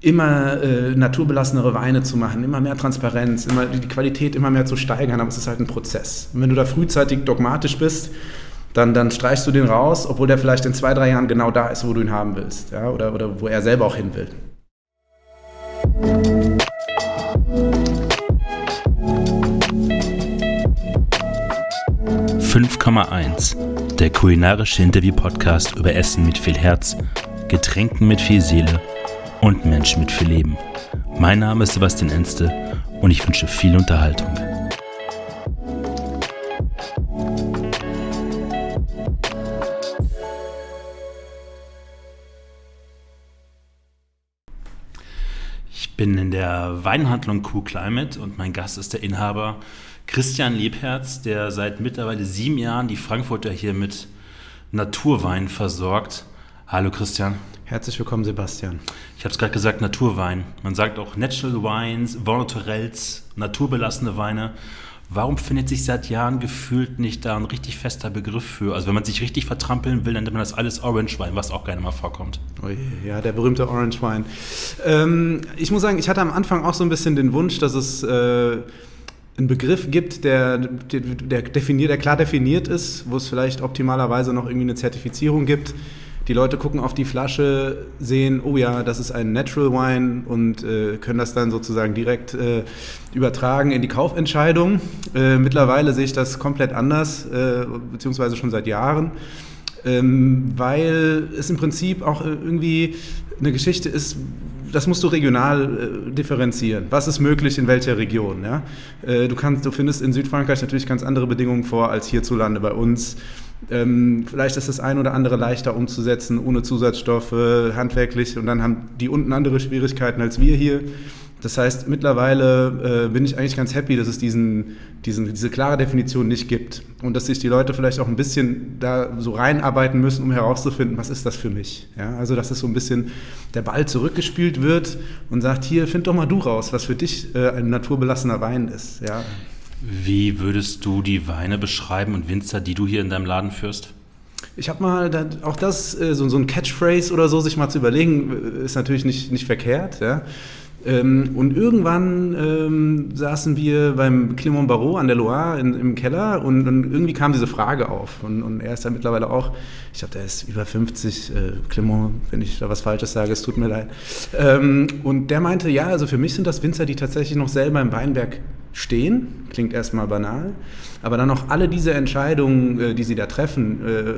immer äh, naturbelassenere Weine zu machen, immer mehr Transparenz, immer die Qualität immer mehr zu steigern, aber es ist halt ein Prozess. Und wenn du da frühzeitig dogmatisch bist, dann, dann streichst du den raus, obwohl der vielleicht in zwei, drei Jahren genau da ist, wo du ihn haben willst, ja? oder, oder wo er selber auch hin will. 5,1 Der kulinarische Interview-Podcast über Essen mit viel Herz, Getränken mit viel Seele und Menschen mit viel Leben. Mein Name ist Sebastian Enste und ich wünsche viel Unterhaltung. Ich bin in der Weinhandlung Cool Climate und mein Gast ist der Inhaber Christian Liebherz, der seit mittlerweile sieben Jahren die Frankfurter hier mit Naturwein versorgt. Hallo Christian. Herzlich willkommen, Sebastian. Ich habe es gerade gesagt, Naturwein. Man sagt auch Natural Wines, Naturels, naturbelassene Weine. Warum findet sich seit Jahren gefühlt nicht da ein richtig fester Begriff für? Also wenn man sich richtig vertrampeln will, dann nennt man das alles Orange Wein, was auch gerne mal vorkommt. Oh je, ja, der berühmte Orange Wein. Ähm, ich muss sagen, ich hatte am Anfang auch so ein bisschen den Wunsch, dass es äh, einen Begriff gibt, der, der, der, definiert, der klar definiert ist, wo es vielleicht optimalerweise noch irgendwie eine Zertifizierung gibt. Die Leute gucken auf die Flasche, sehen, oh ja, das ist ein Natural Wine und äh, können das dann sozusagen direkt äh, übertragen in die Kaufentscheidung. Äh, mittlerweile sehe ich das komplett anders, äh, beziehungsweise schon seit Jahren, ähm, weil es im Prinzip auch äh, irgendwie eine Geschichte ist, das musst du regional äh, differenzieren. Was ist möglich in welcher Region? Ja? Äh, du, kannst, du findest in Südfrankreich natürlich ganz andere Bedingungen vor als hierzulande bei uns. Ähm, vielleicht ist das ein oder andere leichter umzusetzen, ohne Zusatzstoffe, handwerklich. Und dann haben die unten andere Schwierigkeiten als wir hier. Das heißt, mittlerweile äh, bin ich eigentlich ganz happy, dass es diesen, diesen, diese klare Definition nicht gibt und dass sich die Leute vielleicht auch ein bisschen da so reinarbeiten müssen, um herauszufinden, was ist das für mich. Ja, also, dass es so ein bisschen der Ball zurückgespielt wird und sagt, hier, find doch mal du raus, was für dich äh, ein naturbelassener Wein ist. Ja. Wie würdest du die Weine beschreiben und Winzer, die du hier in deinem Laden führst? Ich habe mal, auch das, äh, so, so ein Catchphrase oder so, sich mal zu überlegen, äh, ist natürlich nicht, nicht verkehrt. Ja. Ähm, und irgendwann ähm, saßen wir beim Clément Barrault an der Loire in, im Keller und, und, irgendwie kam diese Frage auf. Und, und er ist ja mittlerweile auch, ich glaube, der ist über 50, äh, Clément, wenn ich da was Falsches sage, es tut mir leid. Ähm, und der meinte, ja, also für mich sind das Winzer, die tatsächlich noch selber im Weinberg stehen. Klingt erstmal banal. Aber dann noch alle diese Entscheidungen, äh, die sie da treffen, äh,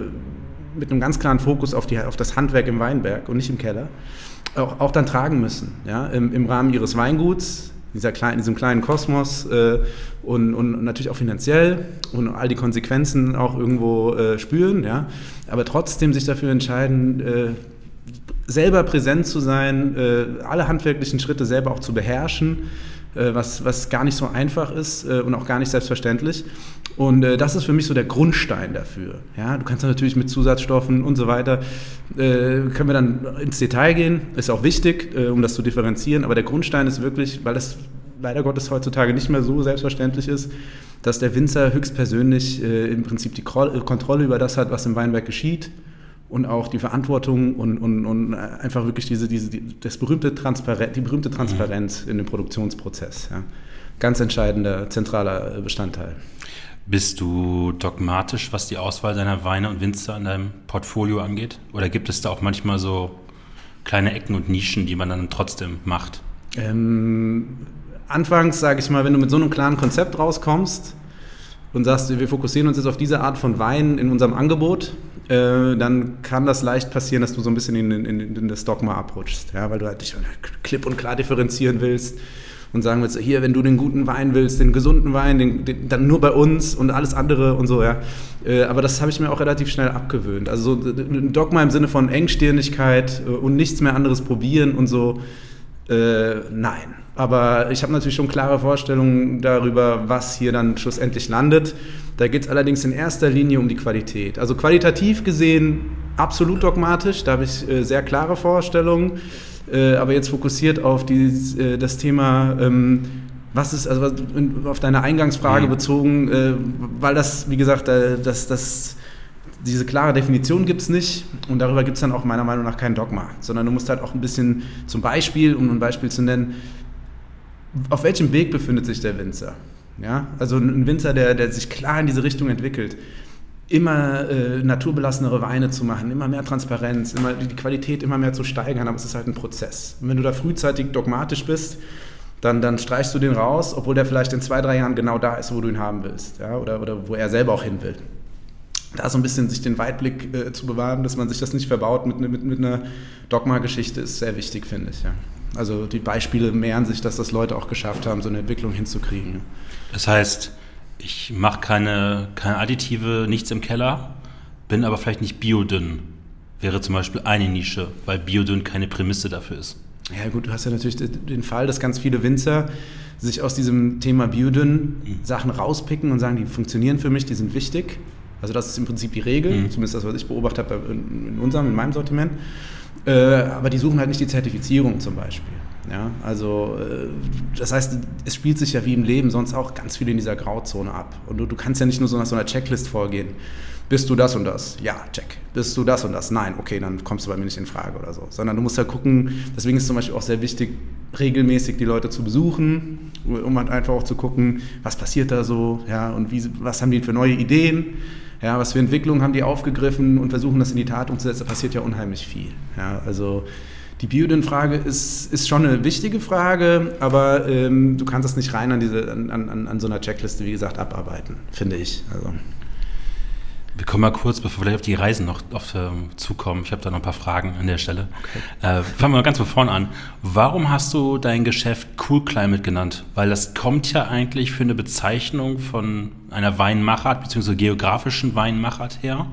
mit einem ganz klaren Fokus auf, die, auf das Handwerk im Weinberg und nicht im Keller auch, auch dann tragen müssen, ja, im, im Rahmen ihres Weinguts, dieser kleinen, diesem kleinen Kosmos äh, und, und, natürlich auch finanziell und all die Konsequenzen auch irgendwo äh, spüren, ja, aber trotzdem sich dafür entscheiden, äh, selber präsent zu sein, äh, alle handwerklichen Schritte selber auch zu beherrschen äh, was, was gar nicht so einfach ist äh, und auch gar nicht selbstverständlich. Und äh, das ist für mich so der Grundstein dafür. Ja, du kannst natürlich mit Zusatzstoffen und so weiter, können wir dann ins Detail gehen, ist auch wichtig, um das zu differenzieren, aber der Grundstein ist wirklich, weil das leider Gottes heutzutage nicht mehr so selbstverständlich ist, dass der Winzer höchstpersönlich im Prinzip die Kontrolle über das hat, was im Weinberg geschieht und auch die Verantwortung und, und, und einfach wirklich diese, diese, die, das berühmte Transparenz, die berühmte Transparenz in dem Produktionsprozess. Ja. Ganz entscheidender, zentraler Bestandteil. Bist du dogmatisch, was die Auswahl deiner Weine und Winzer in deinem Portfolio angeht? Oder gibt es da auch manchmal so kleine Ecken und Nischen, die man dann trotzdem macht? Ähm, anfangs, sage ich mal, wenn du mit so einem klaren Konzept rauskommst, und sagst, wir fokussieren uns jetzt auf diese Art von Wein in unserem Angebot, äh, dann kann das leicht passieren, dass du so ein bisschen in, in, in das Dogma abrutschst, ja, weil du halt dich klipp und klar differenzieren willst und sagen willst, hier, wenn du den guten Wein willst, den gesunden Wein, den, den, dann nur bei uns und alles andere und so, ja. Äh, aber das habe ich mir auch relativ schnell abgewöhnt. Also so ein Dogma im Sinne von Engstirnigkeit äh, und nichts mehr anderes probieren und so, äh, nein. Aber ich habe natürlich schon klare Vorstellungen darüber, was hier dann schlussendlich landet. Da geht es allerdings in erster Linie um die Qualität. Also qualitativ gesehen absolut dogmatisch, da habe ich äh, sehr klare Vorstellungen. Äh, aber jetzt fokussiert auf dieses, äh, das Thema, ähm, was ist, also auf deine Eingangsfrage mhm. bezogen, äh, weil das, wie gesagt, äh, das, das diese klare Definition gibt es nicht und darüber gibt es dann auch meiner Meinung nach kein Dogma, sondern du musst halt auch ein bisschen zum Beispiel, um ein Beispiel zu nennen, auf welchem Weg befindet sich der Winzer? Ja? Also ein Winzer, der, der sich klar in diese Richtung entwickelt, immer äh, naturbelassenere Weine zu machen, immer mehr Transparenz, immer die Qualität immer mehr zu steigern, aber es ist halt ein Prozess. Und wenn du da frühzeitig dogmatisch bist, dann, dann streichst du den raus, obwohl der vielleicht in zwei, drei Jahren genau da ist, wo du ihn haben willst, ja? oder, oder wo er selber auch hin will da so ein bisschen sich den Weitblick äh, zu bewahren, dass man sich das nicht verbaut mit, mit, mit einer Dogma-Geschichte, ist sehr wichtig, finde ich. Ja. Also die Beispiele mehren sich, dass das Leute auch geschafft haben, so eine Entwicklung hinzukriegen. Das heißt, ich mache keine, keine Additive, nichts im Keller, bin aber vielleicht nicht biodünn. Wäre zum Beispiel eine Nische, weil biodünn keine Prämisse dafür ist. Ja gut, du hast ja natürlich den Fall, dass ganz viele Winzer sich aus diesem Thema biodünn mhm. Sachen rauspicken und sagen, die funktionieren für mich, die sind wichtig also das ist im Prinzip die Regel, mhm. zumindest das, was ich beobachtet habe in, unserem, in meinem Sortiment. Äh, aber die suchen halt nicht die Zertifizierung zum Beispiel. Ja, also äh, das heißt, es spielt sich ja wie im Leben sonst auch ganz viel in dieser Grauzone ab. Und du, du kannst ja nicht nur so nach so einer Checklist vorgehen. Bist du das und das? Ja, check. Bist du das und das? Nein, okay, dann kommst du bei mir nicht in Frage oder so. Sondern du musst ja gucken, deswegen ist es zum Beispiel auch sehr wichtig, regelmäßig die Leute zu besuchen, um halt einfach auch zu gucken, was passiert da so, ja, und wie, was haben die für neue Ideen ja, was für Entwicklungen haben die aufgegriffen und versuchen das in die Tat umzusetzen, da passiert ja unheimlich viel. Ja, also die Biodyn-Frage ist, ist schon eine wichtige Frage, aber ähm, du kannst das nicht rein an, diese, an, an, an so einer Checkliste, wie gesagt, abarbeiten, finde ich. Also. Wir kommen mal kurz, bevor wir auf die Reisen noch auf, äh, zukommen. Ich habe da noch ein paar Fragen an der Stelle. Okay. Äh, fangen wir mal ganz von vorne an. Warum hast du dein Geschäft Cool Climate genannt? Weil das kommt ja eigentlich für eine Bezeichnung von einer Weinmachart bzw. geografischen Weinmachart her.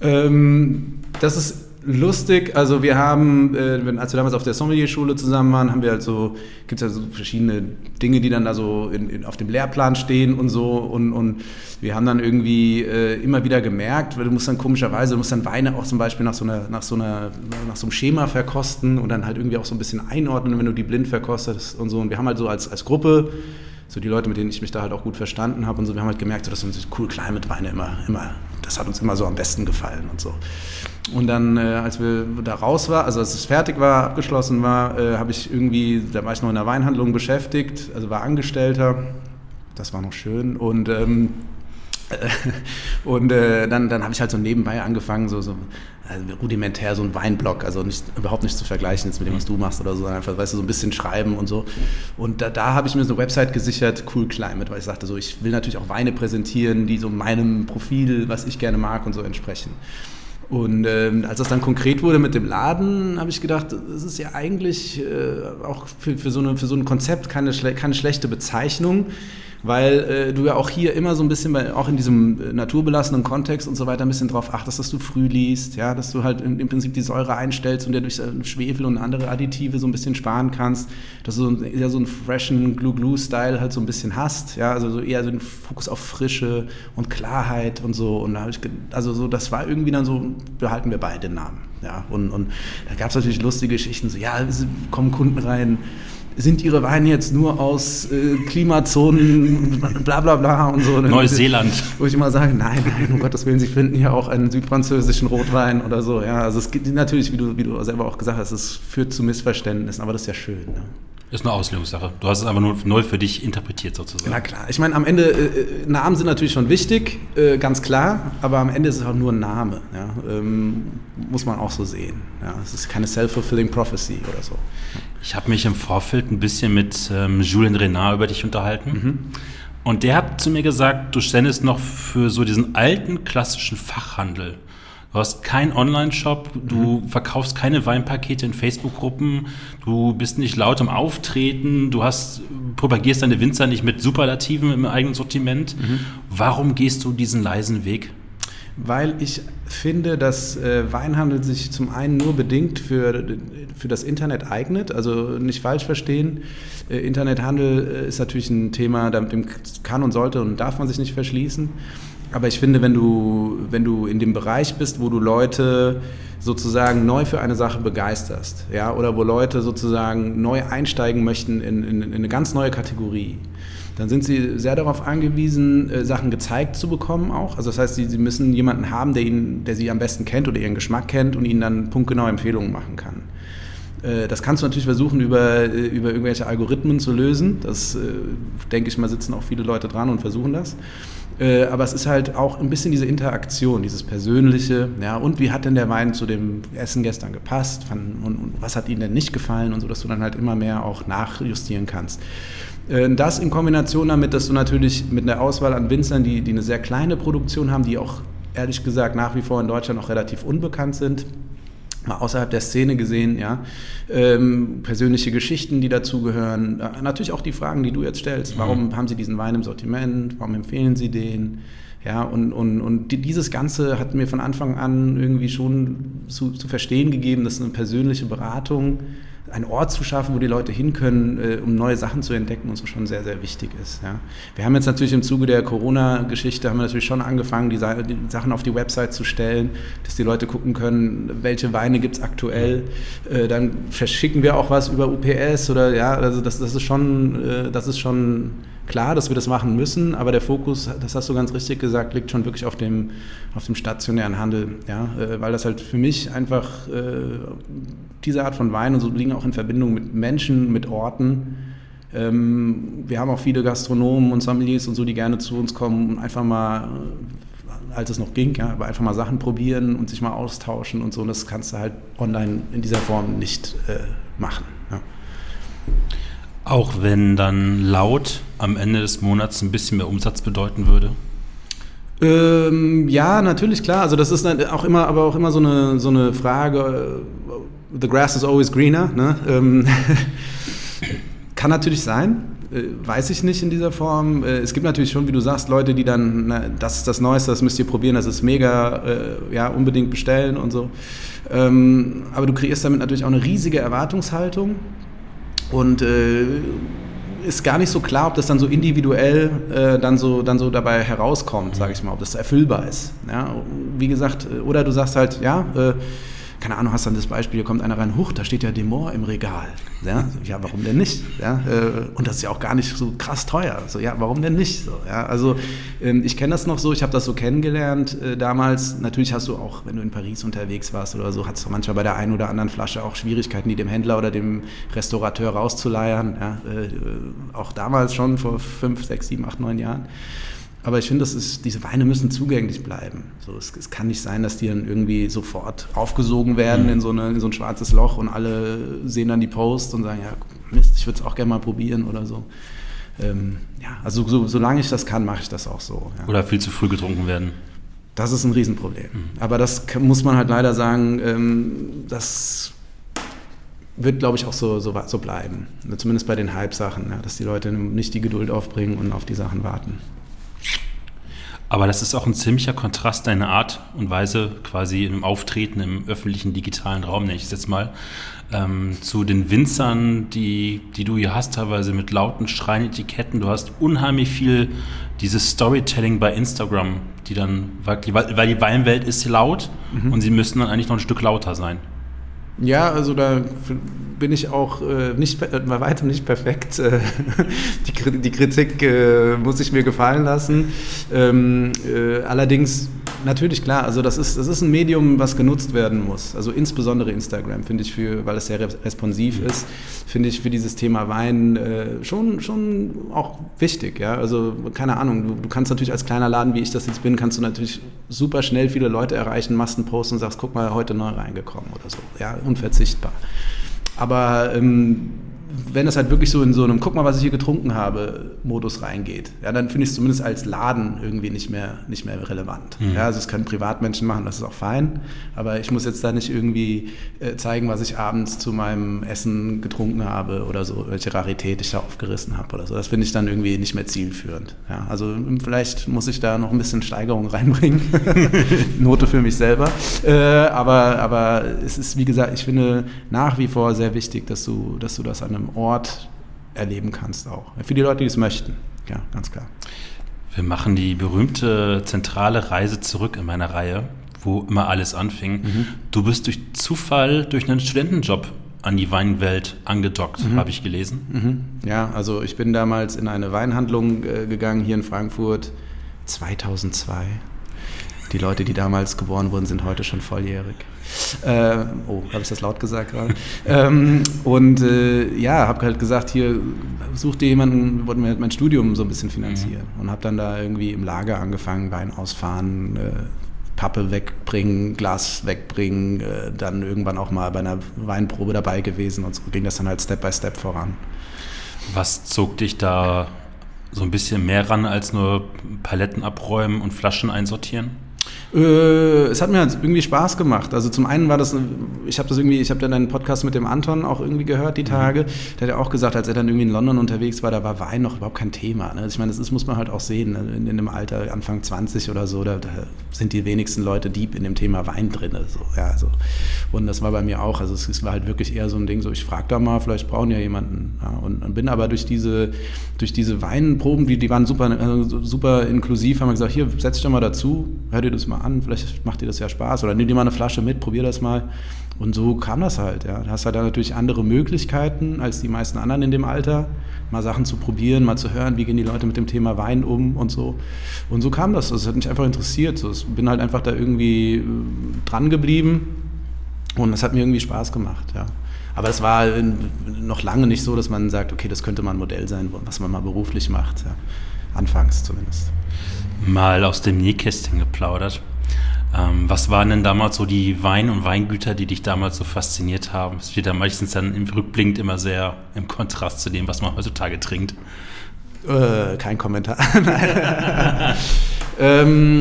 Ähm, das ist lustig. Also wir haben, äh, als wir damals auf der Sommelier-Schule zusammen waren, haben wir halt so, gibt es ja so verschiedene Dinge, die dann da so in, in, auf dem Lehrplan stehen und so. Und, und wir haben dann irgendwie äh, immer wieder gemerkt, weil du musst dann komischerweise, du musst dann Weine auch zum Beispiel nach so, einer, nach, so einer, nach so einem Schema verkosten und dann halt irgendwie auch so ein bisschen einordnen, wenn du die blind verkostest und so. Und wir haben halt so als, als Gruppe so die Leute, mit denen ich mich da halt auch gut verstanden habe und so, wir haben halt gemerkt, so, dass uns cool Climate Weine immer, immer, das hat uns immer so am besten gefallen und so. Und dann, äh, als wir da raus waren, also als es fertig war, abgeschlossen war, äh, habe ich irgendwie, da war ich noch in der Weinhandlung beschäftigt, also war Angestellter, das war noch schön und ähm, und äh, dann, dann habe ich halt so nebenbei angefangen, so, so also rudimentär so ein Weinblock, also nicht, überhaupt nicht zu vergleichen jetzt mit dem, was du machst oder so, einfach, weißt du, so ein bisschen schreiben und so. Und da, da habe ich mir so eine Website gesichert, Cool Climate, weil ich sagte so, ich will natürlich auch Weine präsentieren, die so meinem Profil, was ich gerne mag und so entsprechen. Und ähm, als das dann konkret wurde mit dem Laden, habe ich gedacht, das ist ja eigentlich äh, auch für, für, so eine, für so ein Konzept keine, keine schlechte Bezeichnung weil äh, du ja auch hier immer so ein bisschen, bei, auch in diesem äh, naturbelassenen Kontext und so weiter, ein bisschen drauf achtest, dass du früh liest, ja, dass du halt im, im Prinzip die Säure einstellst und dir durch äh, Schwefel und andere Additive so ein bisschen sparen kannst, dass du so, eher so einen freshen Glue-Glue-Style halt so ein bisschen hast, ja, also so eher so einen Fokus auf Frische und Klarheit und so. Und da habe ich, also so, das war irgendwie dann so, behalten wir beide Namen, ja, und, und da gab es natürlich lustige Geschichten, so, ja, kommen Kunden rein, sind ihre Weine jetzt nur aus äh, Klimazonen, bla bla bla und so. Neuseeland. Wo ich immer sage, nein, nein, um Gottes Willen, Sie finden hier auch einen südfranzösischen Rotwein oder so. Ja, also es gibt natürlich, wie du, wie du selber auch gesagt hast, es führt zu Missverständnissen, aber das ist ja schön. Ne? Ist eine Auslegungssache. Du hast es einfach nur null für dich interpretiert sozusagen. Na klar. Ich meine, am Ende, äh, äh, Namen sind natürlich schon wichtig, äh, ganz klar, aber am Ende ist es auch nur ein Name. Ja? Ähm, muss man auch so sehen. Ja? Es ist keine self-fulfilling prophecy oder so. Ich habe mich im Vorfeld ein bisschen mit ähm, Julien Renard über dich unterhalten. Mhm. Und der hat zu mir gesagt, du ständest noch für so diesen alten klassischen Fachhandel. Du hast keinen Online-Shop, du mhm. verkaufst keine Weinpakete in Facebook-Gruppen, du bist nicht laut im Auftreten, du hast, propagierst deine Winzer nicht mit Superlativen im eigenen Sortiment. Mhm. Warum gehst du diesen leisen Weg? Weil ich finde, dass äh, Weinhandel sich zum einen nur bedingt für, für das Internet eignet, also nicht falsch verstehen. Äh, Internethandel äh, ist natürlich ein Thema, dem kann und sollte und darf man sich nicht verschließen. aber ich finde, wenn du, wenn du in dem Bereich bist, wo du Leute sozusagen neu für eine Sache begeisterst, ja, oder wo Leute sozusagen neu einsteigen möchten in, in, in eine ganz neue Kategorie, dann sind sie sehr darauf angewiesen, äh, Sachen gezeigt zu bekommen auch. Also das heißt, sie, sie müssen jemanden haben, der, ihnen, der sie am besten kennt oder ihren Geschmack kennt und ihnen dann punktgenau Empfehlungen machen kann. Äh, das kannst du natürlich versuchen, über, äh, über irgendwelche Algorithmen zu lösen. Das, denke ich mal, sitzen auch viele Leute dran und versuchen das. Aber es ist halt auch ein bisschen diese Interaktion, dieses Persönliche. Ja, und wie hat denn der Wein zu dem Essen gestern gepasst? Und, und was hat ihnen denn nicht gefallen? Und so, dass du dann halt immer mehr auch nachjustieren kannst. Äh, das in Kombination damit, dass du natürlich mit einer Auswahl an Winzern, die, die eine sehr kleine Produktion haben, die auch ehrlich gesagt nach wie vor in Deutschland noch relativ unbekannt sind, mal außerhalb der Szene gesehen, ja, ähm, persönliche Geschichten, die dazugehören, äh, natürlich auch die Fragen, die du jetzt stellst, warum mhm. haben sie diesen Wein im Sortiment, warum empfehlen sie den, ja, und, und, und dieses Ganze hat mir von Anfang an irgendwie schon zu, zu verstehen gegeben, dass eine persönliche Beratung einen Ort zu schaffen, wo die Leute hin können, äh, um neue Sachen zu entdecken und so schon sehr, sehr wichtig ist. Ja. Wir haben jetzt natürlich im Zuge der Corona-Geschichte, haben wir natürlich schon angefangen, die, die, Sachen auf die Website zu stellen, dass die Leute gucken können, welche Weine gibt es aktuell. Äh, dann verschicken wir auch was über UPS oder ja, also das, das ist schon, äh, das ist schon klar, dass wir das machen müssen, aber der Fokus, das hast du ganz richtig gesagt, liegt schon wirklich auf dem, auf dem stationären Handel, ja, äh, weil das halt für mich einfach äh, diese Art von Wein und so liegen auch in Verbindung mit Menschen, mit Orten. Ähm, wir haben auch viele Gastronomen und Sommeliers und so, die gerne zu uns kommen und einfach mal äh, als es noch ging, ja, aber einfach mal Sachen probieren und sich mal austauschen und so. Und das kannst du halt online in dieser Form nicht äh, machen. Auch wenn dann laut am Ende des Monats ein bisschen mehr Umsatz bedeuten würde? Ähm, ja, natürlich, klar. Also das ist auch immer, aber auch immer so eine, so eine Frage, äh, the grass is always greener. Ne? Ähm, kann natürlich sein, äh, weiß ich nicht in dieser Form. Äh, es gibt natürlich schon, wie du sagst, Leute, die dann, na, das ist das Neueste, das müsst ihr probieren, das ist mega, äh, ja, unbedingt bestellen und so. Ähm, aber du kreierst damit natürlich auch eine riesige Erwartungshaltung und äh, ist gar nicht so klar, ob das dann so individuell äh, dann, so, dann so dabei herauskommt, sage ich mal, ob das erfüllbar ist. Ja? Wie gesagt, äh, oder du sagst halt, ja, äh, keine Ahnung, hast dann das Beispiel, hier kommt einer rein, huch, da steht ja Demor im Regal. Ja, ja warum denn nicht? Ja, äh, und das ist ja auch gar nicht so krass teuer. So, ja, warum denn nicht? So, ja, also ähm, ich kenne das noch so, ich habe das so kennengelernt äh, damals. Natürlich hast du auch, wenn du in Paris unterwegs warst oder so, hattest du manchmal bei der einen oder anderen Flasche auch Schwierigkeiten, die dem Händler oder dem Restaurateur rauszuleiern. Ja, äh, auch damals schon vor fünf, sechs, sieben, acht, neun Jahren. Aber ich finde, diese Weine müssen zugänglich bleiben. So, es, es, kann nicht sein, dass die dann irgendwie sofort aufgesogen werden mhm. in, so eine, in so ein schwarzes Loch und alle sehen dann die Post und sagen, ja, Mist, ich würde es auch gerne mal probieren oder so. Ähm, ja, also so, solange ich das kann, mache ich das auch so. Ja. Oder viel zu früh getrunken werden. Das ist ein Riesenproblem. Mhm. Aber das muss man halt leider sagen, ähm, das wird, glaube ich, auch so, so, so bleiben. Zumindest bei den Hype-Sachen, ja, dass die Leute nicht die Geduld aufbringen und auf die Sachen warten. Aber das ist auch ein ziemlicher Kontrast, deine Art und Weise quasi im Auftreten im öffentlichen digitalen Raum, nenne ich es jetzt mal, ähm, zu den Winzern, die, die du hier hast, teilweise mit lauten Schreinetiketten. Du hast unheimlich viel dieses Storytelling bei Instagram, die dann, weil, weil die Weinwelt ist laut mhm. und sie müssen dann eigentlich noch ein Stück lauter sein. Ja, also da bin ich auch äh, nicht, äh, bei weitem nicht perfekt. Äh, die, die, Kritik äh, muss ich mir gefallen lassen. Ähm, äh, allerdings natürlich klar, also das ist, das ist ein Medium, was genutzt werden muss. Also insbesondere Instagram, finde ich, für, weil es sehr responsiv ist, finde ich für dieses Thema Wein äh, schon, schon auch wichtig. Ja? Also keine Ahnung, du, du, kannst natürlich als kleiner Laden, wie ich das jetzt bin, kannst du natürlich super schnell viele Leute erreichen, machst einen Post und sagst, guck mal, heute neu reingekommen oder so. Ja, unverzichtbar. Aber ähm, wenn es halt wirklich so in so einem Guck mal, was ich hier getrunken habe, Modus reingeht, ja, dann finde ich es zumindest als Laden irgendwie nicht mehr, nicht mehr relevant. Mhm. Ja, also es können Privatmenschen machen, das ist auch fein, aber ich muss jetzt da nicht irgendwie äh, zeigen, was ich abends zu meinem Essen getrunken habe oder so, welche Rarität ich da aufgerissen habe oder so. Das finde ich dann irgendwie nicht mehr zielführend. Ja, also vielleicht muss ich da noch ein bisschen Steigerung reinbringen. Note für mich selber. Äh, aber, aber es ist, wie gesagt, ich finde nach wie vor sehr wichtig, dass du, dass du das an einem Ort erleben kannst auch. Für die Leute, die es möchten, ja, ganz klar. Wir machen die berühmte zentrale Reise zurück in meiner Reihe, wo immer alles anfing. Mhm. Du bist durch Zufall, durch einen Studentenjob an die Weinwelt angedockt, mhm. habe ich gelesen. Mhm. Ja, also ich bin damals in eine Weinhandlung äh, gegangen hier in Frankfurt 2002. Die Leute, die damals geboren wurden, sind heute schon volljährig. Äh, oh, habe ich das laut gesagt gerade? ähm, und äh, ja, habe halt gesagt, hier such dir jemanden, wollten mir mein Studium so ein bisschen finanzieren. Mhm. Und habe dann da irgendwie im Lager angefangen, Wein ausfahren, äh, Pappe wegbringen, Glas wegbringen, äh, dann irgendwann auch mal bei einer Weinprobe dabei gewesen und so ging das dann halt Step by Step voran. Was zog dich da so ein bisschen mehr ran als nur Paletten abräumen und Flaschen einsortieren? Äh, es hat mir halt irgendwie Spaß gemacht. Also zum einen war das, ich habe das irgendwie, ich habe dann einen Podcast mit dem Anton auch irgendwie gehört die mhm. Tage. Der hat ja auch gesagt, als er dann irgendwie in London unterwegs war, da war Wein noch überhaupt kein Thema. Ne? Also ich meine, das ist, muss man halt auch sehen. Ne? In, in dem Alter, Anfang 20 oder so, da, da, sind die wenigsten Leute deep in dem Thema Wein drin. So, ja, so. Und das war bei mir auch. Also es, es war halt wirklich eher so ein Ding, so ich frage da mal, vielleicht brauchen ja jemanden. Ja? Und, und, bin aber durch diese, durch diese Weinproben, die, die waren super, also super inklusiv, haben wir gesagt, hier, setz dich doch mal dazu, hör dir das mal an, vielleicht macht dir das ja Spaß oder nimm dir mal eine Flasche mit, probier das mal. Und so kam das halt. Ja. Du hast halt dann natürlich andere Möglichkeiten als die meisten anderen in dem Alter, mal Sachen zu probieren, mal zu hören, wie gehen die Leute mit dem Thema Wein um und so. Und so kam das. Das hat mich einfach interessiert. So, ich bin halt einfach da irgendwie äh, dran geblieben und das hat mir irgendwie Spaß gemacht. Ja. Aber es war noch lange nicht so, dass man sagt, okay, das könnte mal ein Modell sein, was man mal beruflich macht. Ja. Anfangs zumindest. Mal aus dem Nähkästchen geplaudert. Ähm, was waren denn damals so die Wein- und Weingüter, die dich damals so fasziniert haben? Es steht ja meistens dann im Rückblick immer sehr im Kontrast zu dem, was man heutzutage trinkt. Äh, kein Kommentar. ähm,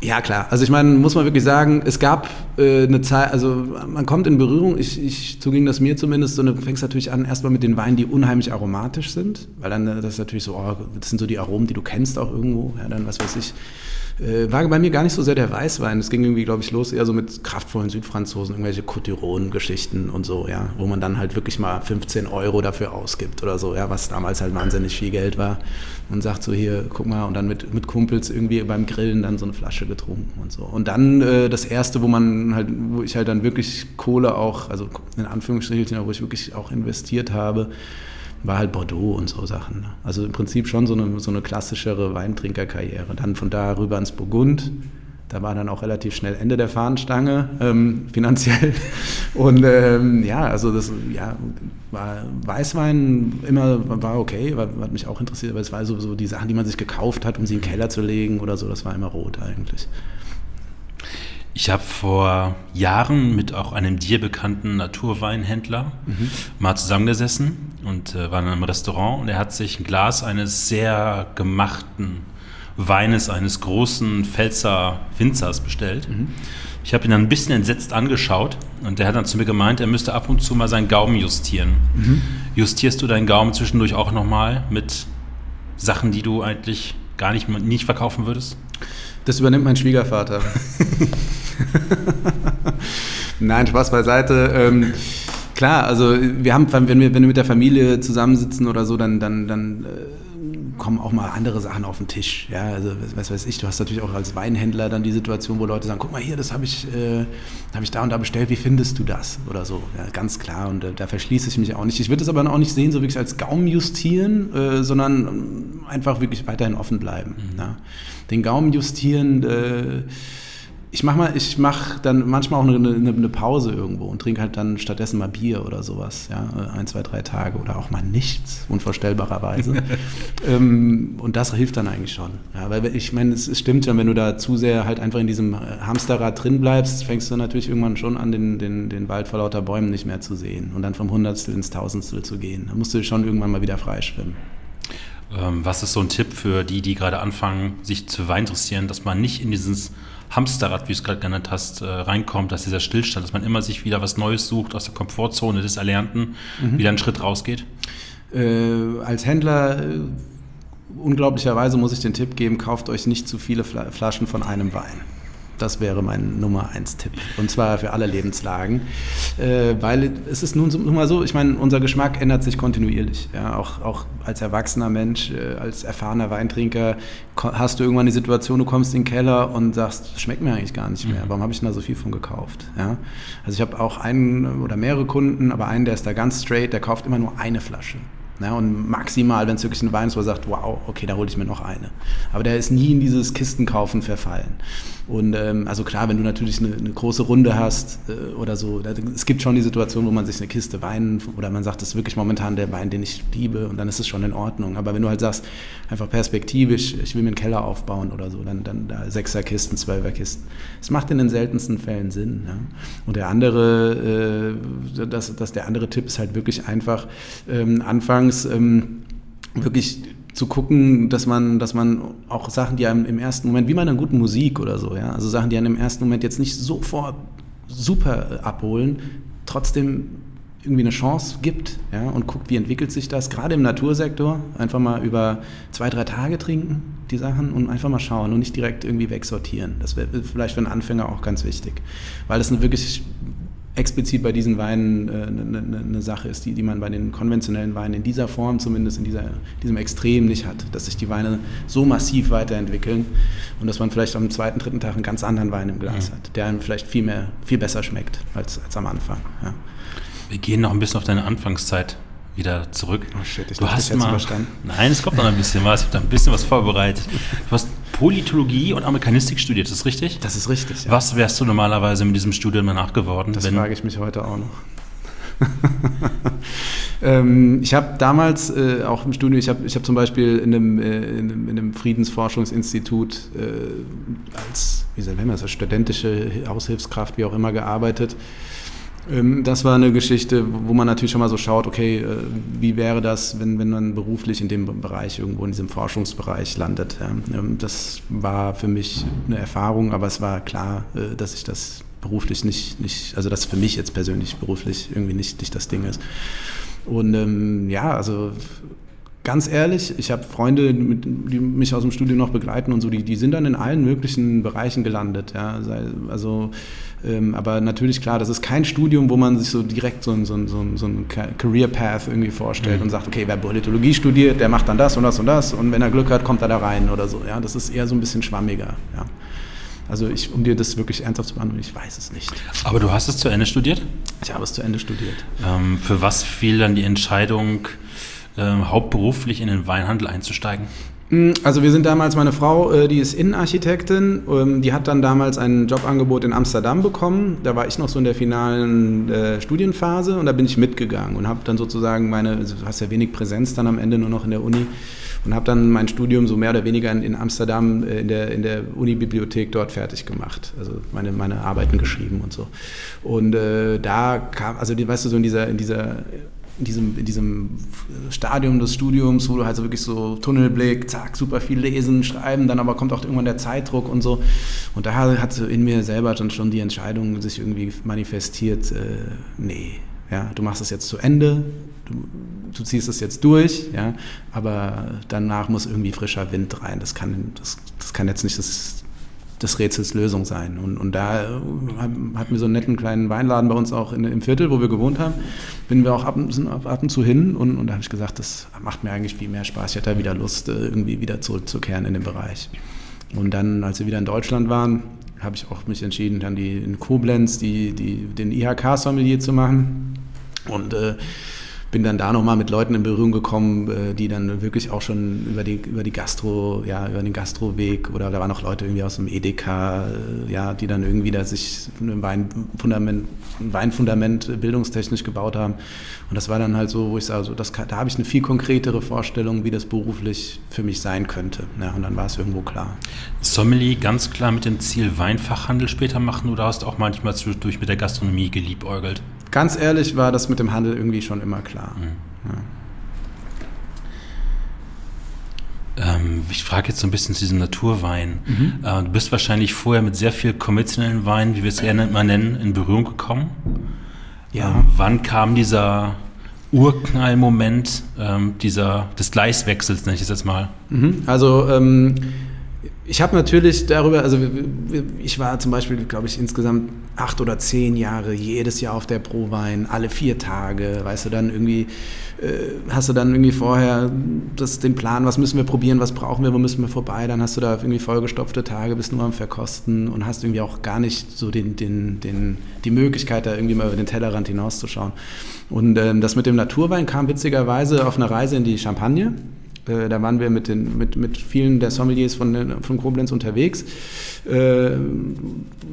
ja, klar. Also ich meine, muss man wirklich sagen, es gab äh, eine Zeit, also man kommt in Berührung, ich, ich, so ging das mir zumindest, so, du fängst natürlich an erstmal mit den Weinen, die unheimlich aromatisch sind, weil dann äh, das ist natürlich so, oh, das sind so die Aromen, die du kennst auch irgendwo, ja, dann was weiß ich, äh, war bei mir gar nicht so sehr der Weißwein. Es ging irgendwie, glaube ich, los eher so mit kraftvollen Südfranzosen, irgendwelche Cotiron-Geschichten und so, ja, wo man dann halt wirklich mal 15 Euro dafür ausgibt oder so, ja, was damals halt wahnsinnig viel Geld war. Und sagt so, hier, guck mal, und dann mit, mit Kumpels irgendwie beim Grillen dann so eine Flasche getrunken und so. Und dann äh, das erste, wo man halt, wo ich halt dann wirklich Kohle auch, also in Anführungsstrichen, wo ich wirklich auch investiert habe, war halt Bordeaux und so Sachen. Ne? Also im Prinzip schon so eine, so eine klassischere Weintrinkerkarriere. Dann von da rüber ins Burgund. Da war dann auch relativ schnell Ende der Fahnenstange, ähm, finanziell. Und ähm, ja, also das ja, war Weißwein immer war okay, war, hat mich auch interessiert, aber es war so, so die Sachen, die man sich gekauft hat, um sie in den Keller zu legen oder so, das war immer rot eigentlich. Ich habe vor Jahren mit auch einem dir bekannten Naturweinhändler mhm. mal zusammengesessen und äh, waren in einem Restaurant und er hat sich ein Glas eines sehr gemachten Weines eines großen Pfälzer Winzers bestellt. Mhm. Ich habe ihn dann ein bisschen entsetzt angeschaut und der hat dann zu mir gemeint, er müsste ab und zu mal seinen Gaumen justieren. Mhm. Justierst du deinen Gaumen zwischendurch auch nochmal mit Sachen, die du eigentlich gar nicht, nicht verkaufen würdest? Das übernimmt mein Schwiegervater. Nein, Spaß beiseite. Ähm, klar, also wir haben, wenn wir, wenn wir mit der Familie zusammensitzen oder so, dann, dann, dann äh, kommen auch mal andere Sachen auf den Tisch. Ja, also was weiß ich, du hast natürlich auch als Weinhändler dann die Situation, wo Leute sagen, guck mal hier, das habe ich, äh, hab ich da und da bestellt, wie findest du das? Oder so. Ja, ganz klar. Und äh, da verschließe ich mich auch nicht. Ich würde es aber auch nicht sehen, so wirklich als Gaumen justieren, äh, sondern einfach wirklich weiterhin offen bleiben. Mhm. Ja. Den Gaumen justieren, äh, ich mache mal, ich mache dann manchmal auch eine, eine, eine, Pause irgendwo und trinke halt dann stattdessen mal Bier oder sowas, ja, ein, zwei, drei Tage oder auch mal nichts, unvorstellbarerweise. ähm, und das hilft dann eigentlich schon. Ja, weil ich meine, es, es, stimmt ja, wenn du da zu sehr halt einfach in diesem Hamsterrad drin bleibst, fängst du natürlich irgendwann schon an, den, den, den Wald vor lauter Bäumen nicht mehr zu sehen und dann vom Hundertstel ins Tausendstel zu gehen. Da musst du schon irgendwann mal wieder freischwimmen. Ähm, was ist so ein Tipp für die, die gerade anfangen, sich zu Wein interessieren, dass man nicht in dieses Hamsterrad, wie du es gerade genannt hast, äh, reinkommt, dass dieser Stillstand, dass man immer sich wieder was Neues sucht, aus der Komfortzone des Erlernten, mhm. wieder einen Schritt rausgeht? Äh, als Händler, äh, unglaublicherweise muss ich den Tipp geben, kauft euch nicht zu viele Flaschen von einem Wein Das wäre mein Nummer eins Tipp. Und zwar für alle Lebenslagen. Äh, weil es ist nun, nun mal so, ich meine, unser Geschmack ändert sich kontinuierlich. Ja, auch, auch als erwachsener Mensch, äh, als erfahrener Weintrinker hast du irgendwann die Situation, du kommst in den Keller und sagst, schmeckt mir eigentlich gar nicht mehr. Mhm. Warum habe ich denn da so viel von gekauft? Ja? Also ich habe auch einen oder mehrere Kunden, aber einen, der ist da ganz straight, der kauft immer nur eine Flasche. Ja, und maximal, wenn es wirklich ein Wein ist, wo er sagt, wow, okay, da hole ich mir noch eine. Aber der ist nie in dieses Kistenkaufen verfallen. Und ähm, also klar, wenn du natürlich eine, eine große Runde hast äh, oder so, da, es gibt schon die Situation, wo man sich eine Kiste Wein oder man sagt, das ist wirklich momentan der Wein, den ich liebe und dann ist es schon in Ordnung. Aber wenn du halt sagst, einfach perspektivisch, ich will mir einen Keller aufbauen oder so, dann, dann da Sechserkisten, Zwölferkisten. Es macht in den seltensten Fällen Sinn. Ja? Und der andere, äh, das, das, der andere Tipp ist halt wirklich einfach ähm, anfangs ähm, wirklich zu gucken, dass man, dass man auch Sachen, die einem im ersten Moment, wie bei einer guten Musik oder so, ja, also Sachen, die einem im ersten Moment jetzt nicht sofort super abholen, trotzdem irgendwie eine Chance gibt, ja, und guckt, wie entwickelt sich das, gerade im Natursektor, einfach mal über zwei, drei Tage trinken, die Sachen, und einfach mal schauen und nicht direkt irgendwie wegsortieren. Das wäre vielleicht für einen Anfänger auch ganz wichtig, weil das eine wirklich explizit bei diesen Weinen äh, eine, eine, eine, Sache ist, die, die man bei den konventionellen Weinen in dieser Form, zumindest in dieser, diesem Extrem nicht hat, dass sich die Weine so massiv weiterentwickeln und dass man vielleicht am zweiten, dritten Tag einen ganz anderen Wein im Glas mhm. hat, der einem vielleicht viel mehr, viel besser schmeckt als, als am Anfang. Ja. Wir gehen noch ein bisschen auf deine Anfangszeit wieder zurück. Oh shit, ich du hast jetzt mal, überstanden. Nein, es kommt noch ein bisschen was. Ich habe da ein bisschen was vorbereitet. Du hast Politologie und Amerikanistik studiert, ist das richtig? Das ist richtig. Ja. Was wärst du normalerweise mit diesem Studium danach geworden? Das frage ich mich heute auch noch. ähm, ich habe damals äh, auch im Studium, ich habe ich hab zum Beispiel in einem, äh, in einem, in einem Friedensforschungsinstitut äh, als, wie soll man das, als studentische Aushilfskraft, wie auch immer, gearbeitet. Ähm, das war eine Geschichte, wo man natürlich schon mal so schaut, okay, äh, wie wäre das, wenn, wenn man beruflich in dem Bereich, irgendwo in diesem Forschungsbereich landet. Ähm, das war für mich eine Erfahrung, aber es war klar, äh, dass ich das beruflich nicht, nicht also dass für mich jetzt persönlich beruflich irgendwie nicht, nicht das Ding ist. Und ähm, ja, also ganz ehrlich, ich habe Freunde, die mich aus dem Studium noch begleiten und so, die, die sind dann in allen möglichen Bereichen gelandet. Ja. Also, ähm, aber natürlich klar, das ist kein Studium, wo man sich so direkt so, so, so, so einen Career Path irgendwie vorstellt mhm. und sagt, okay, wer Politologie studiert, der macht dann das und das und das und wenn er Glück hat, kommt er da rein oder so. Ja. Das ist eher so ein bisschen schwammiger. Ja. Also ich, um dir das wirklich ernsthaft zu beantworten, ich weiß es nicht. Aber du hast es zu Ende studiert? Ich habe es zu Ende studiert. Ähm, für was fiel dann die Entscheidung, ähm, hauptberuflich in den Weinhandel einzusteigen? Mm, also wir sind damals, meine Frau, äh, die ist Innenarchitektin, ähm, die hat dann damals ein Jobangebot in Amsterdam bekommen. Da war ich noch so in der finalen äh, Studienphase und da bin ich mitgegangen und habe dann sozusagen meine, also du hast ja wenig Präsenz dann am Ende nur noch in der Uni und habe dann mein Studium so mehr oder weniger in, Amsterdam äh, in der, in der Uni-Bibliothek dort fertig gemacht. Also meine, meine Arbeiten geschrieben und so. Und da kam, also weißt du, so in dieser, in dieser in diesem, in diesem Stadium des Studiums, wo du halt so wirklich so Tunnelblick, zack, super viel lesen, schreiben, dann aber kommt auch irgendwann der Zeitdruck und so. Und da hat in mir selber dann schon die Entscheidung sich irgendwie manifestiert, äh, nee, ja, du machst es jetzt zu Ende, du, du ziehst es jetzt durch, ja, aber danach muss irgendwie frischer Wind rein. Das kann, das, das kann jetzt nicht das des Rätsels Lösung sein. Und, und da hatten wir so einen netten kleinen Weinladen bei uns auch in, im Viertel, wo wir gewohnt haben. Bin wir auch ab, sind ab und zu hin und, und da habe ich gesagt, das macht mir eigentlich viel mehr Spaß. Ich hatte da wieder Lust, äh, irgendwie wieder zurückzukehren in den Bereich. Und dann, als wir wieder in Deutschland waren, habe ich auch mich entschieden, dann die in Koblenz die, die, den IHK-Sommelier zu machen. Und äh, bin dann da nochmal mit Leuten in Berührung gekommen, äh, die dann wirklich auch schon über die, über die Gastro, ja, über den Gastroweg oder da waren noch Leute irgendwie aus dem Edeka, äh, ja, die dann irgendwie da sich ein Weinfundament, ein Weinfundament bildungstechnisch gebaut haben. Und das war dann halt so, wo ich sage, so, das, da habe ich eine viel konkretere Vorstellung, wie das beruflich für mich sein könnte. Ja, und dann war es irgendwo klar. Sommelier ganz klar mit dem Ziel Weinfachhandel später machen oder hast auch manchmal zwischendurch mit der Gastronomie geliebäugelt? Ganz ehrlich war das mit dem Handel irgendwie schon immer klar. Mhm. Ja. Ähm, ich frage jetzt so ein bisschen zu diesem Naturwein. Mhm. Äh, du bist wahrscheinlich vorher mit sehr viel konventionellen Weinen, wie wir es gerne mal nennen, in Berührung gekommen. Ja. Ähm, wann kam dieser Urknallmoment ähm, dieser, des Gleiswechsels, nenne ich es jetzt mal? Mhm. Also Ich habe natürlich darüber, also ich war zum Beispiel, glaube ich, insgesamt acht oder zehn Jahre jedes Jahr auf der Prowein, alle vier Tage, weißt du, dann irgendwie äh, hast du dann irgendwie vorher das, den Plan, was müssen wir probieren, was brauchen wir, wo müssen wir vorbei, dann hast du da irgendwie vollgestopfte Tage, bist nur am Verkosten und hast irgendwie auch gar nicht so den, den, den, die Möglichkeit, da irgendwie mal über den Tellerrand hinauszuschauen. Und äh, das mit dem Naturwein kam witzigerweise auf einer Reise in die Champagne. Äh, da waren wir mit, den, mit, mit vielen der Sommeliers von, von Koblenz unterwegs. Äh,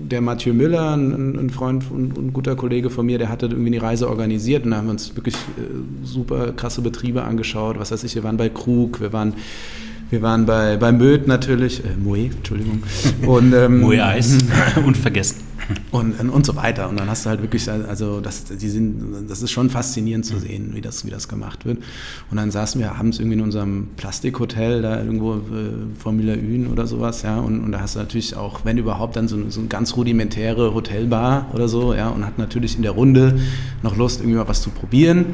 der Mathieu Müller, ein, ein Freund und ein guter Kollege von mir, der hatte irgendwie die Reise organisiert und da haben wir uns wirklich äh, super krasse Betriebe angeschaut. Was weiß ich, wir waren bei Krug, wir waren wir waren bei, bei Möd natürlich, äh, Moe, Entschuldigung. Und, ähm, Moe Eis, unvergessen und, und so weiter. Und dann hast du halt wirklich, also das, die sind, das ist schon faszinierend zu sehen, wie das, wie das gemacht wird. Und dann saßen wir abends irgendwie in unserem Plastikhotel da irgendwo äh, Formula Ün oder sowas, ja. Und, und da hast du natürlich auch, wenn überhaupt, dann so, so eine ganz rudimentäre Hotelbar oder so, ja. Und hat natürlich in der Runde noch Lust, irgendwie mal was zu probieren.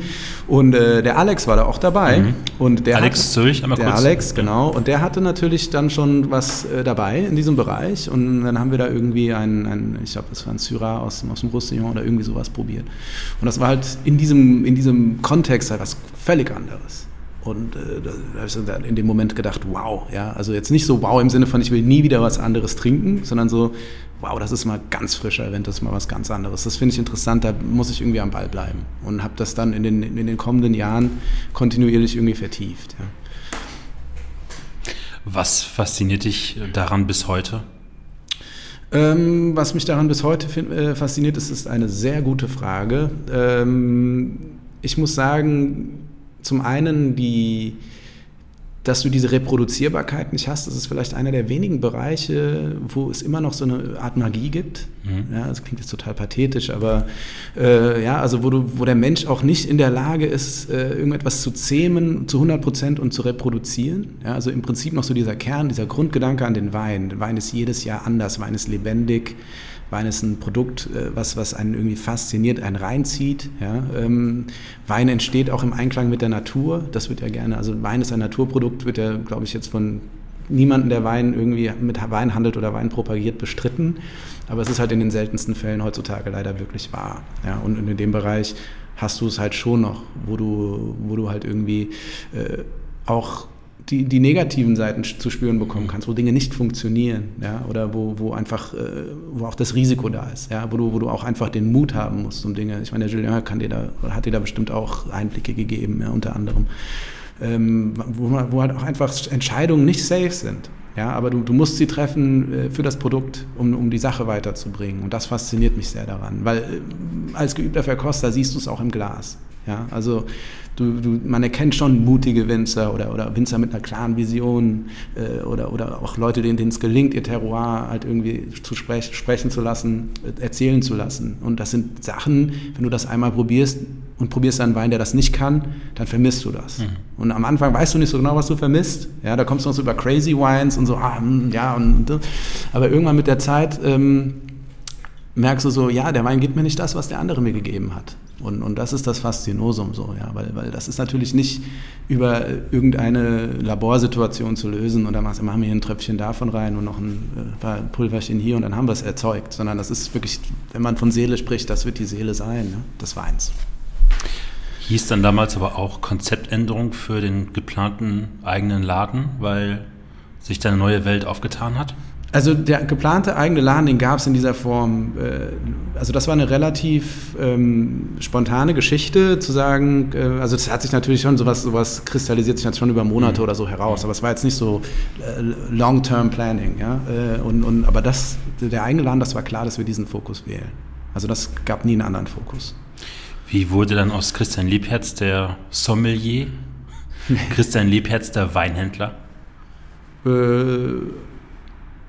Und äh, der Alex war da auch dabei. Mhm. Und der Alex hat, Zürich, einmal der kurz. Alex, genau. Und der hatte natürlich dann schon was äh, dabei in diesem Bereich. Und dann haben wir da irgendwie ein, ein ich glaube, das war ein Syrah aus, aus dem Roussillon oder irgendwie sowas probiert. Und das war halt in diesem, in diesem Kontext halt was völlig anderes. Und äh, da habe ich dann in dem Moment gedacht, wow, ja, also jetzt nicht so wow im Sinne von, ich will nie wieder was anderes trinken, sondern so, wow, das ist mal ganz frischer Event, das ist mal was ganz anderes. Das finde ich interessant, da muss ich irgendwie am Ball bleiben. Und habe das dann in den, in den kommenden Jahren kontinuierlich irgendwie vertieft. Ja. Was fasziniert dich daran bis heute? Ähm, was mich daran bis heute äh, fasziniert, ist, ist eine sehr gute Frage. Ähm, ich muss sagen, zum einen die dass du diese Reproduzierbarkeit nicht hast. Das ist vielleicht einer der wenigen Bereiche, wo es immer noch so eine Art Magie gibt. Mhm. Ja, das klingt jetzt total pathetisch, aber äh, ja, also wo, du, wo der Mensch auch nicht in der Lage ist, äh, irgendetwas zu zähmen zu 100 Prozent und zu reproduzieren. Ja, also im Prinzip noch so dieser Kern, dieser Grundgedanke an den Wein. Der Wein ist jedes Jahr anders, Wein ist lebendig. Wein ist ein Produkt, äh, was, was einen irgendwie fasziniert, einen reinzieht. Ja? Ähm, Wein entsteht auch im Einklang mit der Natur. Das wird ja gerne, also Wein ist ein Naturprodukt, wird ja, glaube ich, jetzt von niemandem, der Wein irgendwie mit Wein handelt oder Wein propagiert, bestritten. Aber es ist halt in den seltensten Fällen heutzutage leider wirklich wahr. Ja? Und in dem Bereich hast du es halt schon noch, wo du, wo du halt irgendwie äh, auch die, die negativen Seiten zu spüren bekommen kannst, wo Dinge nicht funktionieren, ja, oder wo, wo einfach, äh, wo auch das Risiko da ist, ja, wo du, wo du auch einfach den Mut haben musst, um Dinge, ich meine, der Julien kann dir da, hat dir da bestimmt auch Einblicke gegeben, ja, unter anderem, ähm, wo, man, wo halt auch einfach Entscheidungen nicht safe sind, ja, aber du, du musst sie treffen äh, für das Produkt, um, um die Sache weiterzubringen. Und das fasziniert mich sehr daran, weil äh, als geübter Verkoster siehst du es auch im Glas. Ja, also du, du, man erkennt schon mutige Winzer oder, oder Winzer mit einer klaren Vision äh, oder, oder auch Leute, denen es gelingt, ihr Terroir halt irgendwie zu sprech, sprechen zu lassen, erzählen zu lassen. Und das sind Sachen, wenn du das einmal probierst und probierst einen Wein, der das nicht kann, dann vermisst du das. Mhm. Und am Anfang weißt du nicht so genau, was du vermisst. Ja, da kommst du noch so über Crazy Wines und so, ah, hm, ja, und, aber irgendwann mit der Zeit ähm, merkst du so, ja, der Wein gibt mir nicht das, was der andere mir gegeben hat. Und, und das ist das Faszinosum so, ja, weil, weil das ist natürlich nicht über irgendeine Laborsituation zu lösen oder machst, machen wir hier ein Tröpfchen davon rein und noch ein äh, paar Pulverchen hier und dann haben wir es erzeugt, sondern das ist wirklich, wenn man von Seele spricht, das wird die Seele sein, ne, des Weins. Hieß dann damals aber auch Konzeptänderung für den geplanten eigenen Laden, weil sich da eine neue Welt aufgetan hat? Also der geplante eigene Laden, den gab es in dieser Form, äh, also das war eine relativ ähm, spontane Geschichte, zu sagen, äh, also das hat sich natürlich schon, sowas, sowas kristallisiert sich schon über Monate mhm. oder so heraus, aber es war jetzt nicht so äh, Long-Term Planning, ja, äh, und, und, aber das, der eigene Laden, das war klar, dass wir diesen Fokus wählen. Also das gab nie einen anderen Fokus. Wie wurde dann aus Christian Liebherz der Sommelier, Christian Liebherz der Weinhändler? Äh,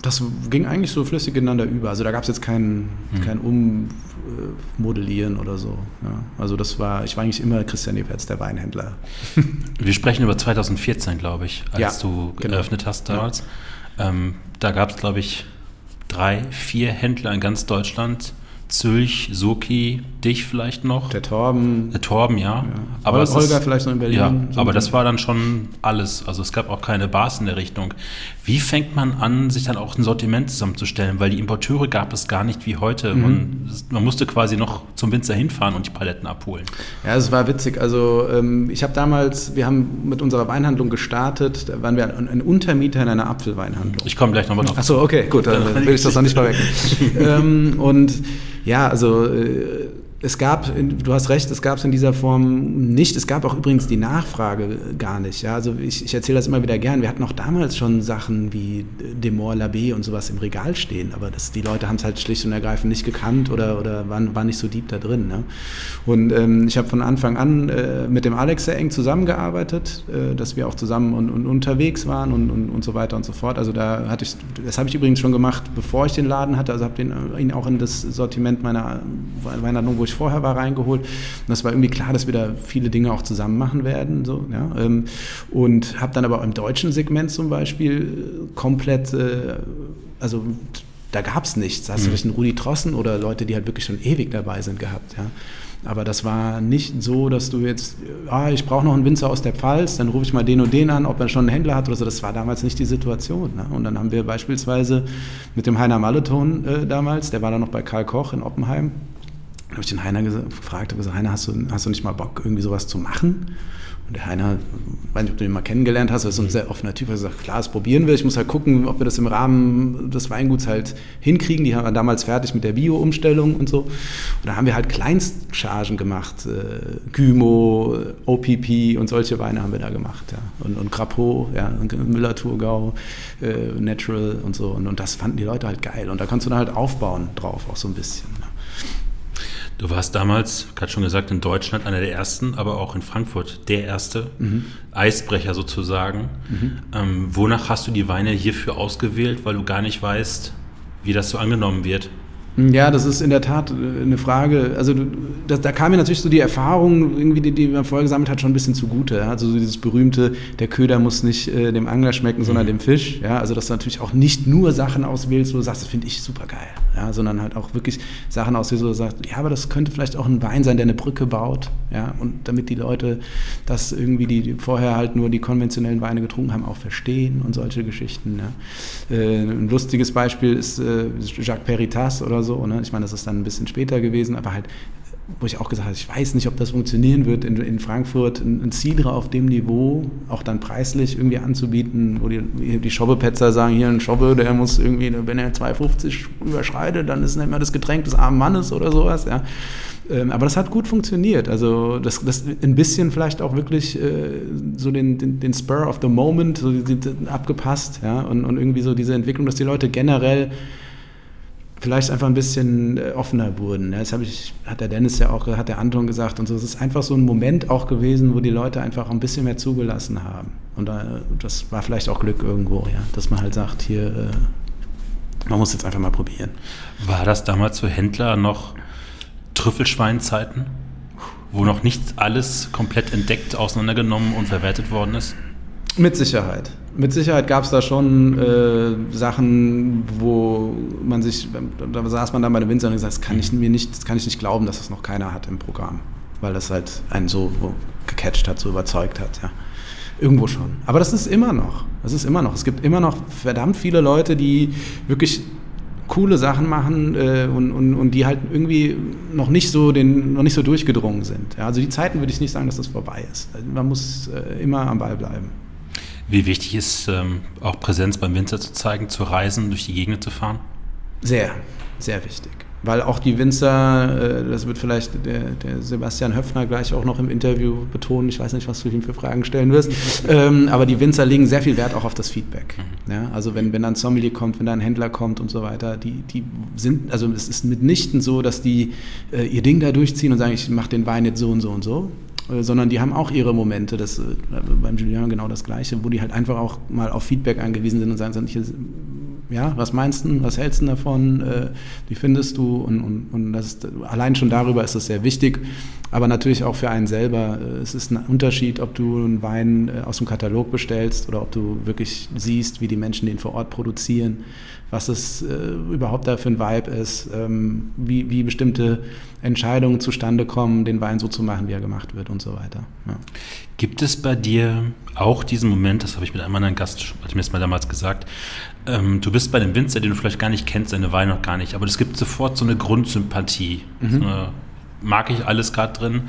das ging eigentlich so flüssig ineinander über. Also da gab es jetzt kein, mhm. kein Ummodellieren oder so. Ja. Also das war, ich war eigentlich immer Christian Epertz, der Weinhändler. Wir sprechen über 2014, glaube ich, als ja, du genau. eröffnet hast damals. Ja. Ähm, da gab es, glaube ich, drei, vier Händler in ganz Deutschland, Zülch, Soki, dich vielleicht noch. Der Torben. Der Torben, ja. ja. Aber Olga ist, vielleicht noch in Berlin. Ja, so aber das war dann schon alles. Also es gab auch keine Bars in der Richtung. Wie fängt man an, sich dann auch ein Sortiment zusammenzustellen? Weil die Importeure gab es gar nicht wie heute. Mhm. Man, man, musste quasi noch zum Winzer hinfahren und die Paletten abholen. Ja, es war witzig. Also ähm, ich habe damals, wir haben mit unserer Weinhandlung gestartet. Da waren wir ein, ein Untermieter in einer Apfelweinhandlung. Ich komme gleich nochmal drauf. Achso, okay, gut. Dann will ich das noch nicht vorweg. ähm, und ja, also äh, es gab, du hast recht, es gab es in dieser Form nicht. Es gab auch übrigens die Nachfrage gar nicht. Ja? Also ich, ich erzähle das immer wieder gern. Wir hatten auch damals schon Sachen wie Demor Labé und sowas im Regal stehen, aber das, die Leute haben es halt schlicht und ergreifend nicht gekannt oder, oder waren, waren nicht so deep da drin. Ne? Und ähm, ich habe von Anfang an äh, mit dem Alex sehr eng zusammengearbeitet, äh, dass wir auch zusammen und, und unterwegs waren und, und, und so weiter und so fort. Also da hatte ich, das habe ich übrigens schon gemacht, bevor ich den Laden hatte. Also habe ihn auch in das Sortiment meiner Weinhandlung, wo ich vorher war, reingeholt. Und das war irgendwie klar, dass wir da viele Dinge auch zusammen machen werden. So, ja, ähm, und habe dann aber im deutschen Segment zum Beispiel komplett, äh, also da gab es nichts. Da hast du mhm. einen Rudi Trossen oder Leute, die halt wirklich schon ewig dabei sind, gehabt. Ja. Aber das war nicht so, dass du jetzt, ah, ich brauche noch einen Winzer aus der Pfalz, dann rufe ich mal den und den an, ob er schon einen Händler hat oder so. Das war damals nicht die Situation. Ne? Und dann haben wir beispielsweise mit dem Heiner Maleton äh, damals, der war dann noch bei Karl Koch in Oppenheim, habe ich den Heiner gefragt, habe gesagt, Heiner, hast du, hast du nicht mal Bock, irgendwie sowas zu machen? Und der Heiner, weiß nicht, ob du ihn mal kennengelernt hast, ist so ein sehr offener Typ, der sagt, klar, das probieren wir. Ich muss halt gucken, ob wir das im Rahmen des Weinguts halt hinkriegen. Die haben wir damals fertig mit der Bio-Umstellung und so. Und da haben wir halt Kleinstchargen gemacht. Äh, Gymo, OPP und solche Weine haben wir da gemacht. Ja. Und, und Crapeau, ja, Müller-Thurgau, äh, Natural und so. Und, und das fanden die Leute halt geil. Und da kannst du dann halt aufbauen drauf, auch so ein bisschen. Ne? Du warst damals, gerade schon gesagt, in Deutschland einer der ersten, aber auch in Frankfurt der erste mhm. Eisbrecher sozusagen. Mhm. Ähm, wonach hast du die Weine hierfür ausgewählt, weil du gar nicht weißt, wie das so angenommen wird? Ja, das ist in der Tat äh, eine Frage. Also das, da kam mir natürlich so die Erfahrung, irgendwie, die, die man vorher gesammelt hat, schon ein bisschen zugute. Also so dieses berühmte, der Köder muss nicht äh, dem Angler schmecken, sondern mhm. dem Fisch. Ja, also dass du natürlich auch nicht nur Sachen auswählst, wo du sagst, das finde ich super geil. Ja, sondern halt auch wirklich Sachen auswählst, wo du sagst, ja, aber das könnte vielleicht auch ein Wein sein, der eine Brücke baut. Ja, und damit die Leute das irgendwie, die, die vorher halt nur die konventionellen Weine getrunken haben, auch verstehen und solche Geschichten. Ja. Äh, ein lustiges Beispiel ist äh, Jacques Peritas oder so so. Ne? Ich meine, das ist dann ein bisschen später gewesen, aber halt, wo ich auch gesagt habe, ich weiß nicht, ob das funktionieren wird, in, in Frankfurt ein, Cidre auf dem Niveau, auch dann preislich irgendwie anzubieten, wo die, die Schobbepetzer sagen, hier ein Schobbe, der muss irgendwie, wenn er 2,50 überschreitet, dann ist nicht mehr das Getränk des armen Mannes oder sowas, ja. Ähm, aber das hat gut funktioniert. Also das, das ein bisschen vielleicht auch wirklich äh, so den, den, den, Spur of the Moment so abgepasst, ja, und, und irgendwie so diese Entwicklung, dass die Leute generell vielleicht einfach ein bisschen äh, offener wurden. Das habe ich, hat der Dennis ja auch, hat der Anton gesagt und so. Es ist einfach so ein Moment auch gewesen, wo die Leute einfach ein bisschen mehr zugelassen haben. Und das war vielleicht auch Glück irgendwo, ja, dass man halt sagt, hier, äh, man muss jetzt einfach mal probieren. War das damals für Händler noch Trüffelschweinzeiten, wo noch nicht alles komplett entdeckt, auseinandergenommen und verwertet worden ist? Mit Sicherheit. Mit Sicherheit gab es da schon äh, Sachen, wo man sich, da saß man dann bei der Winzer und gesagt, das kann ich mir nicht, das kann ich nicht glauben, dass das noch keiner hat im Programm, weil das halt einen so gecatcht hat, so überzeugt hat, ja. Irgendwo schon. Aber das ist immer noch. Das ist immer noch. Es gibt immer noch verdammt viele Leute, die wirklich coole Sachen machen äh, und, und, und die halt irgendwie noch nicht so den, noch nicht so durchgedrungen sind. Ja, also die Zeiten würde ich nicht sagen, dass das vorbei ist. Man muss äh, immer am Ball bleiben. Wie wichtig ist ähm, auch Präsenz beim Winzer zu zeigen, zu reisen, durch die Gegend zu fahren? Sehr, sehr wichtig. Weil auch die Winzer, äh, das wird vielleicht der, der, Sebastian Höfner gleich auch noch im Interview betonen, ich weiß nicht, was du ihm für Fragen stellen wirst, ähm, aber die Winzer legen sehr viel Wert auch auf das Feedback. Mhm. Ja, also wenn, wenn dann ein Sommelier kommt, wenn da ein Händler kommt und so weiter, die, die sind, also es ist mitnichten so, dass die äh, ihr Ding da durchziehen und sagen, ich mache den Wein jetzt so und so und so, sondern die haben auch ihre Momente, das äh, beim Julien genau das Gleiche, wo die halt einfach auch mal auf Feedback angewiesen sind und sagen, hier, ja, was meinst du, was hältst du davon, äh, wie findest du und, und, und das ist, allein schon darüber ist es sehr wichtig, aber natürlich auch für einen selber. Äh, es ist ein Unterschied, ob du einen Wein äh, aus dem Katalog bestellst oder ob du wirklich siehst, wie die Menschen den vor Ort produzieren, was es äh, überhaupt da für ein Vibe ist, ähm, wie, wie bestimmte Entscheidungen zustande kommen, den Wein so zu machen, wie er gemacht wird und so weiter. Ja. Gibt es bei dir auch diesen Moment, das habe ich mit einem anderen Gast, hatte mir das mal damals gesagt, ähm, du bist bei dem Winzer, den du vielleicht gar nicht kennst, seine Weine noch gar nicht, aber es gibt sofort so eine Grundsympathie. Mhm. So eine, mag ich alles gerade drin,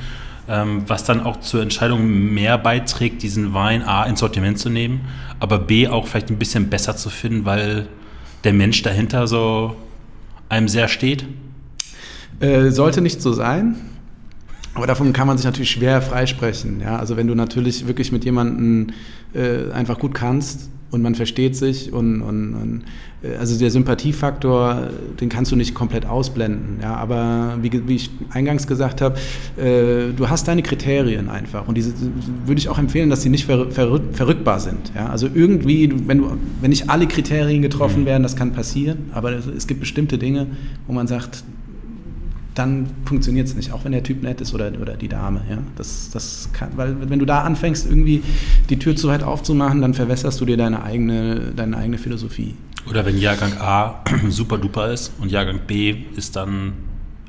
ähm, was dann auch zur Entscheidung mehr beiträgt, diesen Wein A ins Sortiment zu nehmen, aber B auch vielleicht ein bisschen besser zu finden, weil der Mensch dahinter so einem sehr steht? Äh, sollte nicht so sein. Aber davon kann man sich natürlich schwer freisprechen. Ja? Also wenn du natürlich wirklich mit jemandem äh, einfach gut kannst und man versteht sich und, und, und äh, also der Sympathiefaktor, den kannst du nicht komplett ausblenden. Ja, aber wie, wie ich eingangs gesagt habe, äh, du hast deine Kriterien einfach und diese würde ich auch empfehlen, dass sie nicht ver, ver, verrückbar sind. Ja, also irgendwie, wenn du, wenn nicht alle Kriterien getroffen mhm. werden, das kann passieren, aber es gibt bestimmte Dinge, wo man sagt, dann funktioniert es nicht, auch wenn der Typ nett ist oder, oder die Dame. Ja? Das, das kann, weil wenn du da anfängst, irgendwie die Tür zu weit aufzumachen, dann verwässerst du dir deine eigene, deine eigene Philosophie. Oder wenn Jahrgang A super duper ist und Jahrgang B ist dann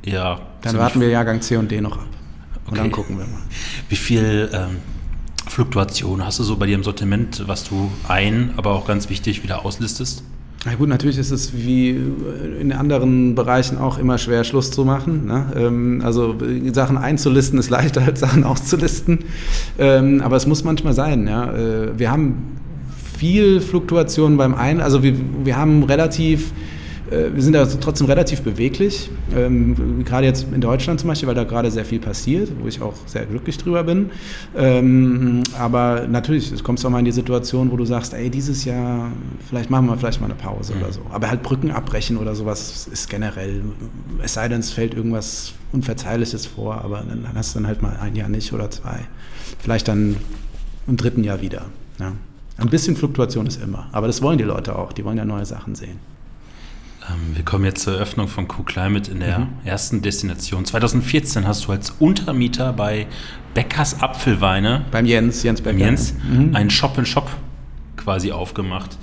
eher. Dann warten wir Jahrgang C und D noch ab. Und okay. dann gucken wir mal. Wie viel ähm, Fluktuation hast du so bei dir im Sortiment, was du ein, aber auch ganz wichtig wieder auslistest? Na gut, natürlich ist es wie in anderen Bereichen auch immer schwer, Schluss zu machen. Ne? Ähm, also Sachen einzulisten ist leichter als Sachen auszulisten. Ähm, aber es muss manchmal sein. Ja? Äh, wir haben viel Fluktuation beim einen, also wir, wir haben relativ äh, wir sind da trotzdem relativ beweglich, ähm, gerade jetzt in Deutschland zum Beispiel, weil da gerade sehr viel passiert, wo ich auch sehr glücklich drüber bin. Ähm, aber natürlich, es kommst du auch mal in die Situation, wo du sagst, ey, dieses Jahr, vielleicht machen wir vielleicht mal eine Pause mhm. oder so. Aber halt Brücken abbrechen oder sowas ist generell, es sei denn, es fällt irgendwas Unverzeihliches vor, aber dann hast du dann halt mal ein Jahr nicht oder zwei. Vielleicht dann im dritten Jahr wieder. Ja. Ein bisschen Fluktuation ist immer, aber das wollen die Leute auch, die wollen ja neue Sachen sehen. Ähm, wir kommen jetzt zur Eröffnung von Co-Climate in der mhm. ersten Destination. 2014 hast du als Untermieter bei Beckers Apfelweine, beim Jens, Jens Becker, Jens, mhm. einen Shop-in-Shop quasi aufgemacht.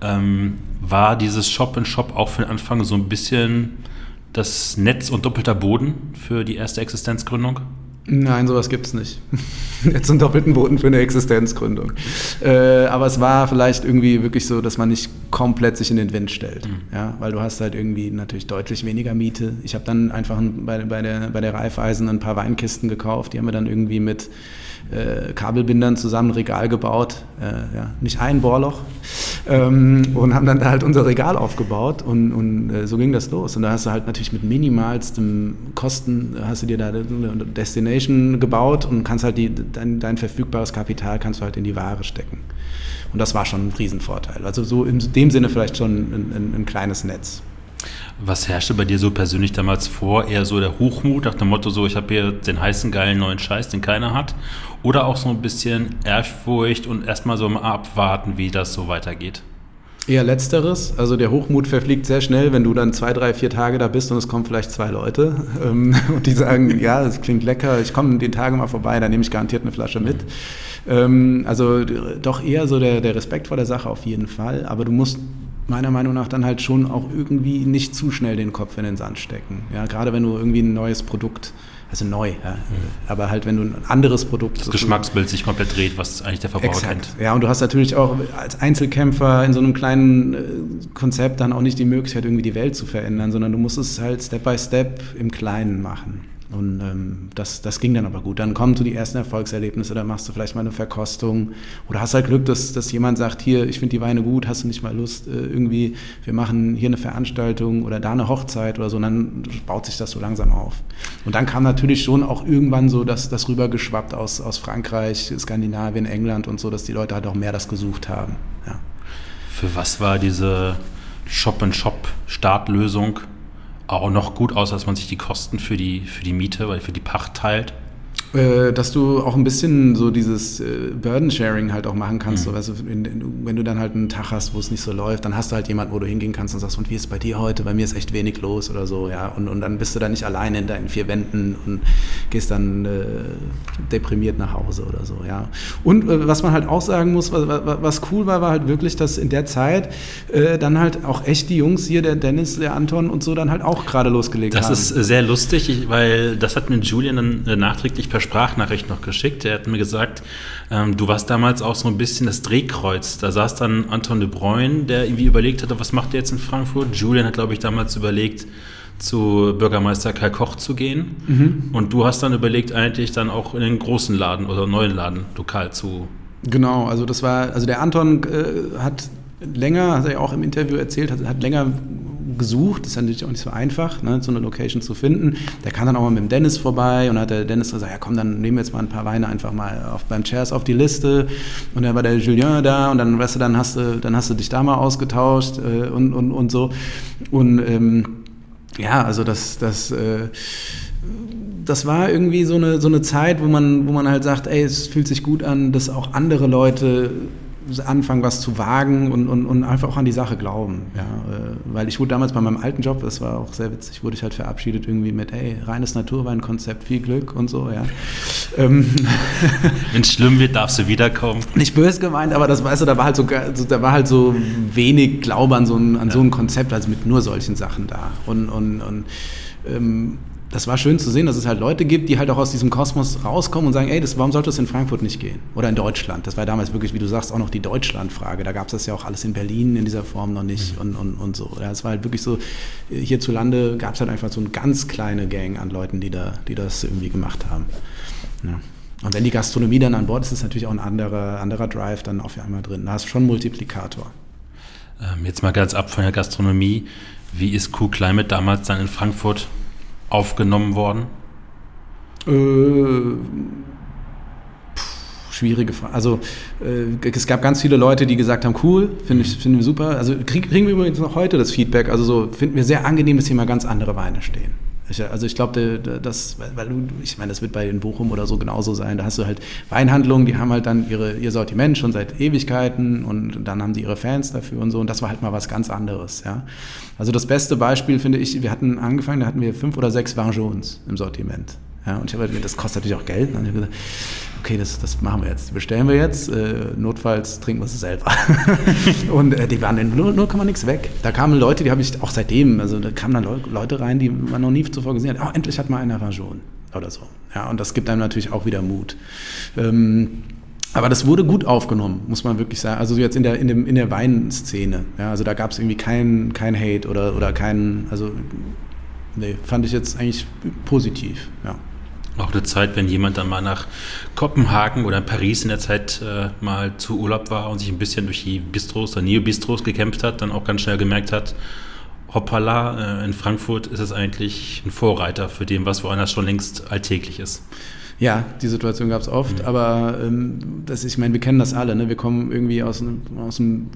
Ähm, war dieses Shop-in-Shop auch für den Anfang so ein bisschen das Netz und doppelter Boden für die erste Existenzgründung? Nein, sowas gibt es nicht. Jetzt einen doppelten Boden für eine Existenzgründung. Äh, aber es war vielleicht irgendwie wirklich so, dass man nicht komplett sich in den Wind stellt. Mhm. Ja, weil du hast halt irgendwie natürlich deutlich weniger Miete. Ich habe dann einfach bei, bei, der, bei der Raiffeisen ein paar Weinkisten gekauft. Die haben wir dann irgendwie mit äh, Kabelbindern zusammen ein Regal gebaut, äh, ja, nicht ein Bohrloch, ähm, und haben dann da halt unser Regal aufgebaut und, und äh, so ging das los. Und da hast du halt natürlich mit minimalstem Kosten, hast du dir da eine Destination gebaut und kannst halt die, dein, dein verfügbares Kapital kannst du halt in die Ware stecken. Und das war schon ein Riesenvorteil. Also so in dem Sinne vielleicht schon ein, ein, ein kleines Netz. Was herrschte bei dir so persönlich damals vor? Eher so der Hochmut nach dem Motto so, ich habe hier den heißen, geilen neuen Scheiß, den keiner hat? Oder auch so ein bisschen Ehrfurcht und erstmal so abwarten, wie das so weitergeht? Eher letzteres. Also der Hochmut verfliegt sehr schnell, wenn du dann zwei, drei, vier Tage da bist und es kommen vielleicht zwei Leute ähm, und die sagen, ja, es klingt lecker, ich komme den Tagen mal vorbei, dann nehme ich garantiert eine Flasche mit. Ähm, also doch eher so der, der Respekt vor der Sache auf jeden Fall. Aber du musst meiner Meinung nach dann halt schon auch irgendwie nicht zu schnell den Kopf in den Sand stecken. Ja, gerade wenn du irgendwie ein neues Produkt, also neu, ja, mhm. aber halt wenn du ein anderes Produkt. Das Geschmacksbild sich komplett dreht, was eigentlich der Verbraucher exakt. kennt. Ja, und du hast natürlich auch als Einzelkämpfer in so einem kleinen äh, Konzept dann auch nicht die Möglichkeit, irgendwie die Welt zu verändern, sondern du musst es halt Step by Step im Kleinen machen. Und ähm, das, das ging dann aber gut. Dann kommen so die ersten Erfolgserlebnisse, dann machst du vielleicht mal eine Verkostung oder hast halt Glück, dass, dass jemand sagt, hier, ich finde die Weine gut, hast du nicht mal Lust, äh, irgendwie, wir machen hier eine Veranstaltung oder da eine Hochzeit oder so, und dann baut sich das so langsam auf. Und dann kam natürlich schon auch irgendwann so das, das rübergeschwappt aus, aus Frankreich, Skandinavien, England und so, dass die Leute halt auch mehr das gesucht haben. Ja. Für was war diese Shop-and-Shop-Startlösung? Auch noch gut aus, dass man sich die Kosten für die, für die Miete, weil für die Pacht teilt? Äh, dass du auch ein bisschen so dieses äh, Burden-Sharing halt auch machen kannst. Mhm. So, weißt du, wenn, wenn, du dann halt einen Tag hast, wo es nicht so läuft, dann hast du halt jemanden, wo du hingehen kannst und sagst, und wie ist es bei dir heute? Bei mir ist echt wenig los oder so, ja. Und, und dann bist du da nicht alleine in deinen vier Wänden und gehst dann äh, deprimiert nach Hause oder so, ja. Und äh, was man halt auch sagen muss, was, was, cool war, war halt wirklich, dass in der Zeit äh, dann halt auch echt die Jungs hier, der Dennis, der Anton und so, dann halt auch gerade losgelegt das haben. Das ist sehr lustig, weil das hat mir Julian dann nachträglich per Sprachnachricht noch geschickt. Er hat mir gesagt, ähm, du warst damals auch so ein bisschen das Drehkreuz. Da saß dann Anton de Bruyne, der irgendwie überlegt hatte, was macht er jetzt in Frankfurt? Julian hat, glaube ich, damals überlegt, zu Bürgermeister Kai Koch zu gehen. Mhm. Und du hast dann überlegt, eigentlich dann auch in den großen Laden oder neuen Laden lokal zu. Genau, also das war, also der Anton äh, hat länger, hat er ja auch im Interview erzählt, hat, hat länger gesucht. Ist natürlich auch nicht so einfach, ne, so eine Location zu finden. Der kam dann auch mal mit dem Dennis vorbei und hat der Dennis gesagt, ja komm, dann nehmen wir jetzt mal ein paar Weine einfach mal auf, beim Chairs auf die Liste. Und dann war der Julien da und dann, weißt du, dann hast du, dann hast du dich da mal ausgetauscht äh, und, und, und so. Und ähm, ja, also das, das äh, das war irgendwie so eine, so eine Zeit, wo man, wo man halt sagt, ey, es fühlt sich gut an, dass auch andere Leute anfangen, was zu wagen und, und, und einfach auch an die Sache glauben. Ja, äh, weil ich wurde damals bei meinem alten Job, das war auch sehr witzig, wurde ich halt verabschiedet irgendwie mit, ey, reines Naturweinkonzept, viel Glück und so, ja. Ähm, Wenn es schlimm wird, darfst du wiederkommen. Nicht böse gemeint, aber das weißt du, da war halt so, da war halt so wenig Glaube an so ein, an ja. so ein Konzept, also mit nur solchen Sachen da. Und, und, und ähm, das war schön zu sehen, dass es halt Leute gibt, die halt auch aus diesem Kosmos rauskommen und sagen, ey, das, warum sollte es in Frankfurt nicht gehen? Oder in Deutschland. Das war damals wirklich, wie du sagst, auch noch die Deutschland-Frage. Da gab es das ja auch alles in Berlin in dieser Form noch nicht mhm. und, und, und so. Es war halt wirklich so, hierzulande gab es halt einfach so eine ganz kleine Gang an Leuten, die, da, die das irgendwie gemacht haben. Ja. Und wenn die Gastronomie dann an Bord ist, ist natürlich auch ein anderer, anderer Drive dann auf einmal drin. Da hast du schon einen Multiplikator. Ähm, jetzt mal ganz ab von der Gastronomie. Wie ist Cool Climate damals dann in Frankfurt aufgenommen worden? Äh, schwierige Frage. Also äh, es gab ganz viele Leute, die gesagt haben, cool, finde ich, finden wir super. Also krieg, kriegen wir übrigens noch heute das Feedback. Also so finden wir sehr angenehm, dass hier mal ganz andere Weine stehen. Ich, also ich glaube, das, weil du, ich meine, das wird bei in Bochum oder so genauso sein. Da hast du halt Weinhandlungen, die haben halt dann ihre, ihr Sortiment schon seit Ewigkeiten und dann haben die ihre Fans dafür und so. Und das war halt mal was ganz anderes. Ja. Also das beste Beispiel finde ich, wir hatten angefangen, da hatten wir fünf oder sechs Vin im Sortiment. Ja, und ich habe halt, das kostet natürlich auch Geld. Und ich habe gesagt, okay, das, das machen wir jetzt, die bestellen wir jetzt, äh, notfalls trinken wir es selber. und äh, die waren in 0, kann man nichts weg. Da kamen Leute, die habe ich auch seitdem, also da kamen dann Leute rein, die man noch nie zuvor gesehen hat. Oh, endlich hat mal einer Version oder so. Ja, und das gibt einem natürlich auch wieder Mut. Ähm, aber das wurde gut aufgenommen, muss man wirklich sagen. Also jetzt in der, in in der Weinszene. Ja, also da gab es irgendwie keinen kein Hate oder, oder keinen, also nee, fand ich jetzt eigentlich positiv, ja. Auch eine Zeit, wenn jemand dann mal nach Kopenhagen oder Paris in der Zeit äh, mal zu Urlaub war und sich ein bisschen durch die Bistros oder Neo-Bistros gekämpft hat, dann auch ganz schnell gemerkt hat, hoppala, äh, in Frankfurt ist es eigentlich ein Vorreiter für dem, was woanders schon längst alltäglich ist. Ja, die Situation gab es oft, mhm. aber ähm, das, ich meine, wir kennen das alle. Ne? Wir kommen irgendwie aus, aus einem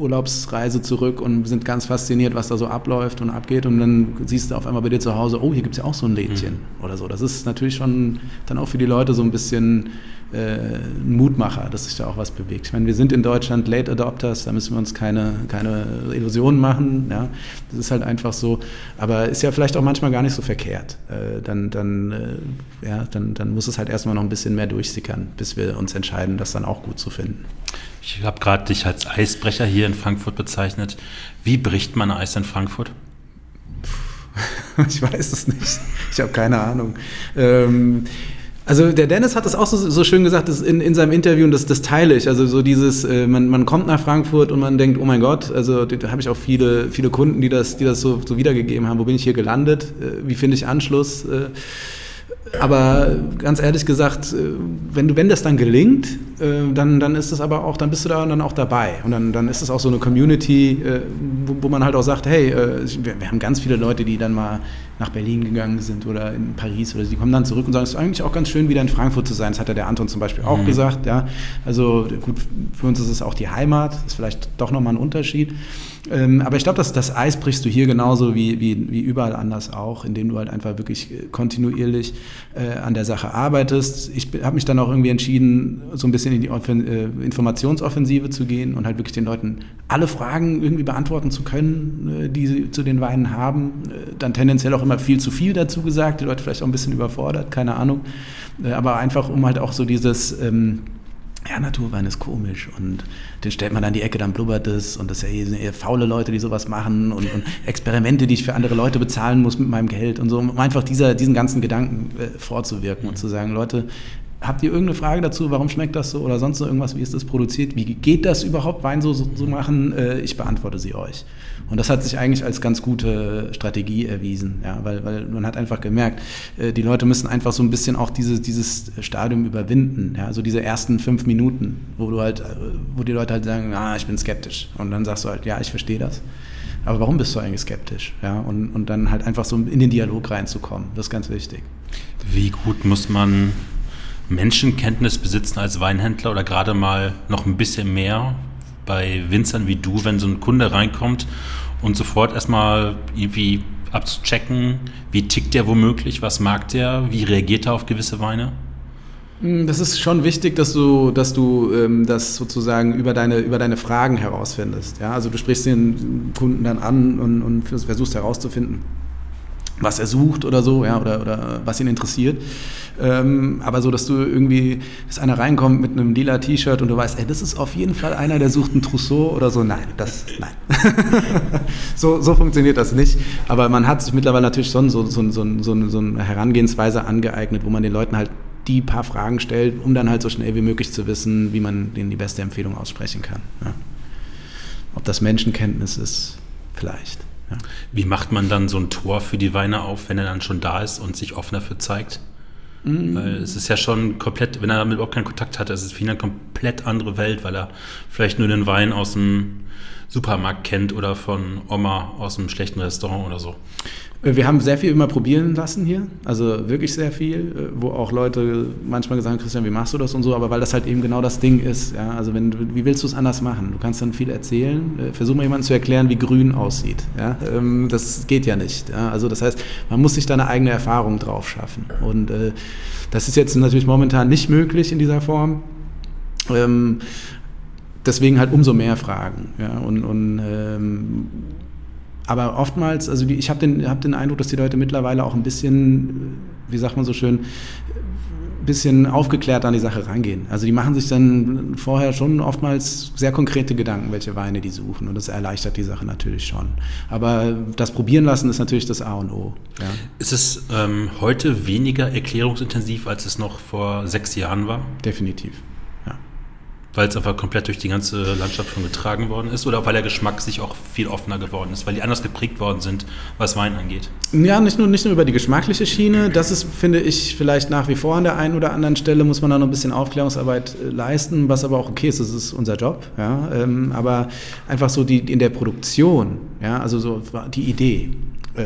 Urlaubsreise zurück und sind ganz fasziniert, was da so abläuft und abgeht. Und dann siehst du auf einmal bei dir zu Hause, oh, hier gibt es ja auch so ein Lädchen mhm. oder so. Das ist natürlich schon dann auch für die Leute so ein bisschen ein Mutmacher, dass sich da auch was bewegt. Ich meine, wir sind in Deutschland Late Adopters, da müssen wir uns keine, keine Illusionen machen. Ja? Das ist halt einfach so. Aber ist ja vielleicht auch manchmal gar nicht so verkehrt. Äh, dann, dann, äh, ja, dann, dann muss es halt erstmal noch ein bisschen mehr durchsickern, bis wir uns entscheiden, das dann auch gut zu finden. Ich habe gerade dich als Eisbrecher hier in Frankfurt bezeichnet. Wie bricht man Eis in Frankfurt? Ich weiß es nicht. Ich habe keine Ahnung. Ähm, also der Dennis hat das auch so, so schön gesagt in, in seinem Interview und das, das teile ich. Also so dieses, äh, man, man kommt nach Frankfurt und man denkt, oh mein Gott, also da habe ich auch viele, viele Kunden, die das, die das so, so wiedergegeben haben, wo bin ich hier gelandet, äh, wie finde ich Anschluss. Äh, aber ganz ehrlich gesagt, äh, wenn, du, wenn das dann gelingt, äh, dann, dann ist es aber auch, dann bist du da dann auch dabei. Und dann, dann ist es auch so eine Community, äh, wo, wo man halt auch sagt, hey, wir haben ganz viele Leute, die dann mal nach Berlin gegangen sind oder in Paris oder die kommen dann zurück und sagen, es ist eigentlich auch ganz schön, wieder in Frankfurt zu sein. Das hat ja der Anton zum Beispiel auch mhm. gesagt. Ja. Also gut, für uns ist es auch die Heimat, ist vielleicht doch nochmal ein Unterschied. Ähm, aber ich glaube, das, das Eis brichst du hier genauso wie, wie, wie überall anders auch, indem du halt einfach wirklich äh, kontinuierlich äh, an der Sache arbeitest. Ich habe mich dann auch irgendwie entschieden, so ein bisschen in die äh, Informationsoffensive zu gehen und halt wirklich den Leuten alle Fragen irgendwie beantworten zu können, äh, die sie zu den Weinen haben. Äh, dann tendenziell auch immer viel zu viel dazu gesagt, die Leute vielleicht auch ein bisschen überfordert, keine Ahnung. Äh, aber einfach, um halt auch so dieses... Ähm, ja, Naturwein ist komisch und den stellt man an die Ecke, dann blubbert es und das sind eher faule Leute, die sowas machen und, und, Experimente, die ich für andere Leute bezahlen muss mit meinem Geld und so, um einfach dieser, diesen ganzen Gedanken äh, vorzuwirken und zu sagen, Leute, habt ihr irgendeine Frage dazu, warum schmeckt das so oder sonst so irgendwas, wie ist das produziert, wie geht das überhaupt, Wein so, so, so machen, äh, ich beantworte sie euch. Und das hat sich eigentlich als ganz gute Strategie erwiesen, ja, weil, weil man hat einfach gemerkt, äh, die Leute müssen einfach so ein bisschen auch diese, dieses Stadium überwinden, ja, also diese ersten fünf Minuten, wo du halt, äh, wo die Leute halt sagen, ah, ich bin skeptisch. Und dann sagst du halt, ja, ich verstehe das. Aber warum bist du eigentlich skeptisch? Ja, und, und dann halt einfach so in den Dialog reinzukommen, das ist ganz wichtig. Wie gut muss man Menschenkenntnis besitzen als Weinhändler oder gerade mal noch ein bisschen mehr bei Winzern wie du, wenn so ein Kunde reinkommt und sofort erstmal irgendwie abzuchecken, wie tickt der womöglich, was mag der, wie reagiert er auf gewisse Weine? Hm, das ist schon wichtig, dass du, dass du ähm, das sozusagen über deine, über deine Fragen herausfindest. Ja? Also du sprichst den Kunden dann an und, und versuchst herauszufinden, was er sucht oder so, ja, oder, oder was ihn interessiert. Ähm, aber so, dass du irgendwie, dass einer reinkommt mit einem lila T-Shirt und du weißt, ey, das ist auf jeden Fall einer, der sucht einen Trousseau oder so. Nein, das, nein. so, so funktioniert das nicht. Aber man hat sich mittlerweile natürlich schon so, so, so, so, so eine Herangehensweise angeeignet, wo man den Leuten halt die paar Fragen stellt, um dann halt so schnell wie möglich zu wissen, wie man denen die beste Empfehlung aussprechen kann. Ja. Ob das Menschenkenntnis ist, vielleicht. Ja. Wie macht man dann so ein Tor für die Weine auf, wenn er dann schon da ist und sich offen dafür zeigt? Mhm. Weil es ist ja schon komplett, wenn er damit überhaupt keinen Kontakt hat, ist es für ihn eine komplett andere Welt, weil er vielleicht nur den Wein aus dem Supermarkt kennt oder von Oma aus einem schlechten Restaurant oder so. Äh, wir haben sehr viel immer probieren lassen hier, also wirklich sehr viel, äh, wo auch Leute manchmal gesagt haben, Christian, wie machst du das und so, aber weil das halt eben genau das Ding ist. Ja? Also wenn, wie willst du es anders machen? Du kannst dann viel erzählen, äh, versuch mal jemandem zu erklären, wie grün aussieht. Ja? Ähm, das geht ja nicht. Ja? Also das heißt, man muss sich da eine eigene Erfahrung drauf schaffen und das ist jetzt natürlich momentan nicht möglich in dieser Form. Ähm, deswegen halt umso mehr Fragen. Ja? Und, und ähm, aber oftmals, also ich habe den, hab den Eindruck, dass die Leute mittlerweile auch ein bisschen, wie sagt man so schön, ein bisschen aufgeklärt an die Sache rangehen. Also die machen sich dann vorher schon oftmals sehr konkrete Gedanken, welche Weine die suchen. Und das erleichtert die Sache natürlich schon. Aber das Probieren lassen ist natürlich das A und O. Ja. Ist es ähm, heute weniger erklärungsintensiv, als es noch vor sechs Jahren war? Definitiv weil es einfach komplett durch die ganze Landschaft schon getragen worden ist oder weil der Geschmack sich auch viel offener geworden ist, weil die anders geprägt worden sind, was Wein angeht? Ja, nicht nur, nicht nur über die geschmackliche Schiene. Das ist, finde ich, vielleicht nach wie vor an der einen oder anderen Stelle muss man da noch ein bisschen Aufklärungsarbeit äh, leisten, was aber auch okay ist, das ist unser Job. Ja, ähm, aber einfach so die in der Produktion, ja, also so die Idee. Äh,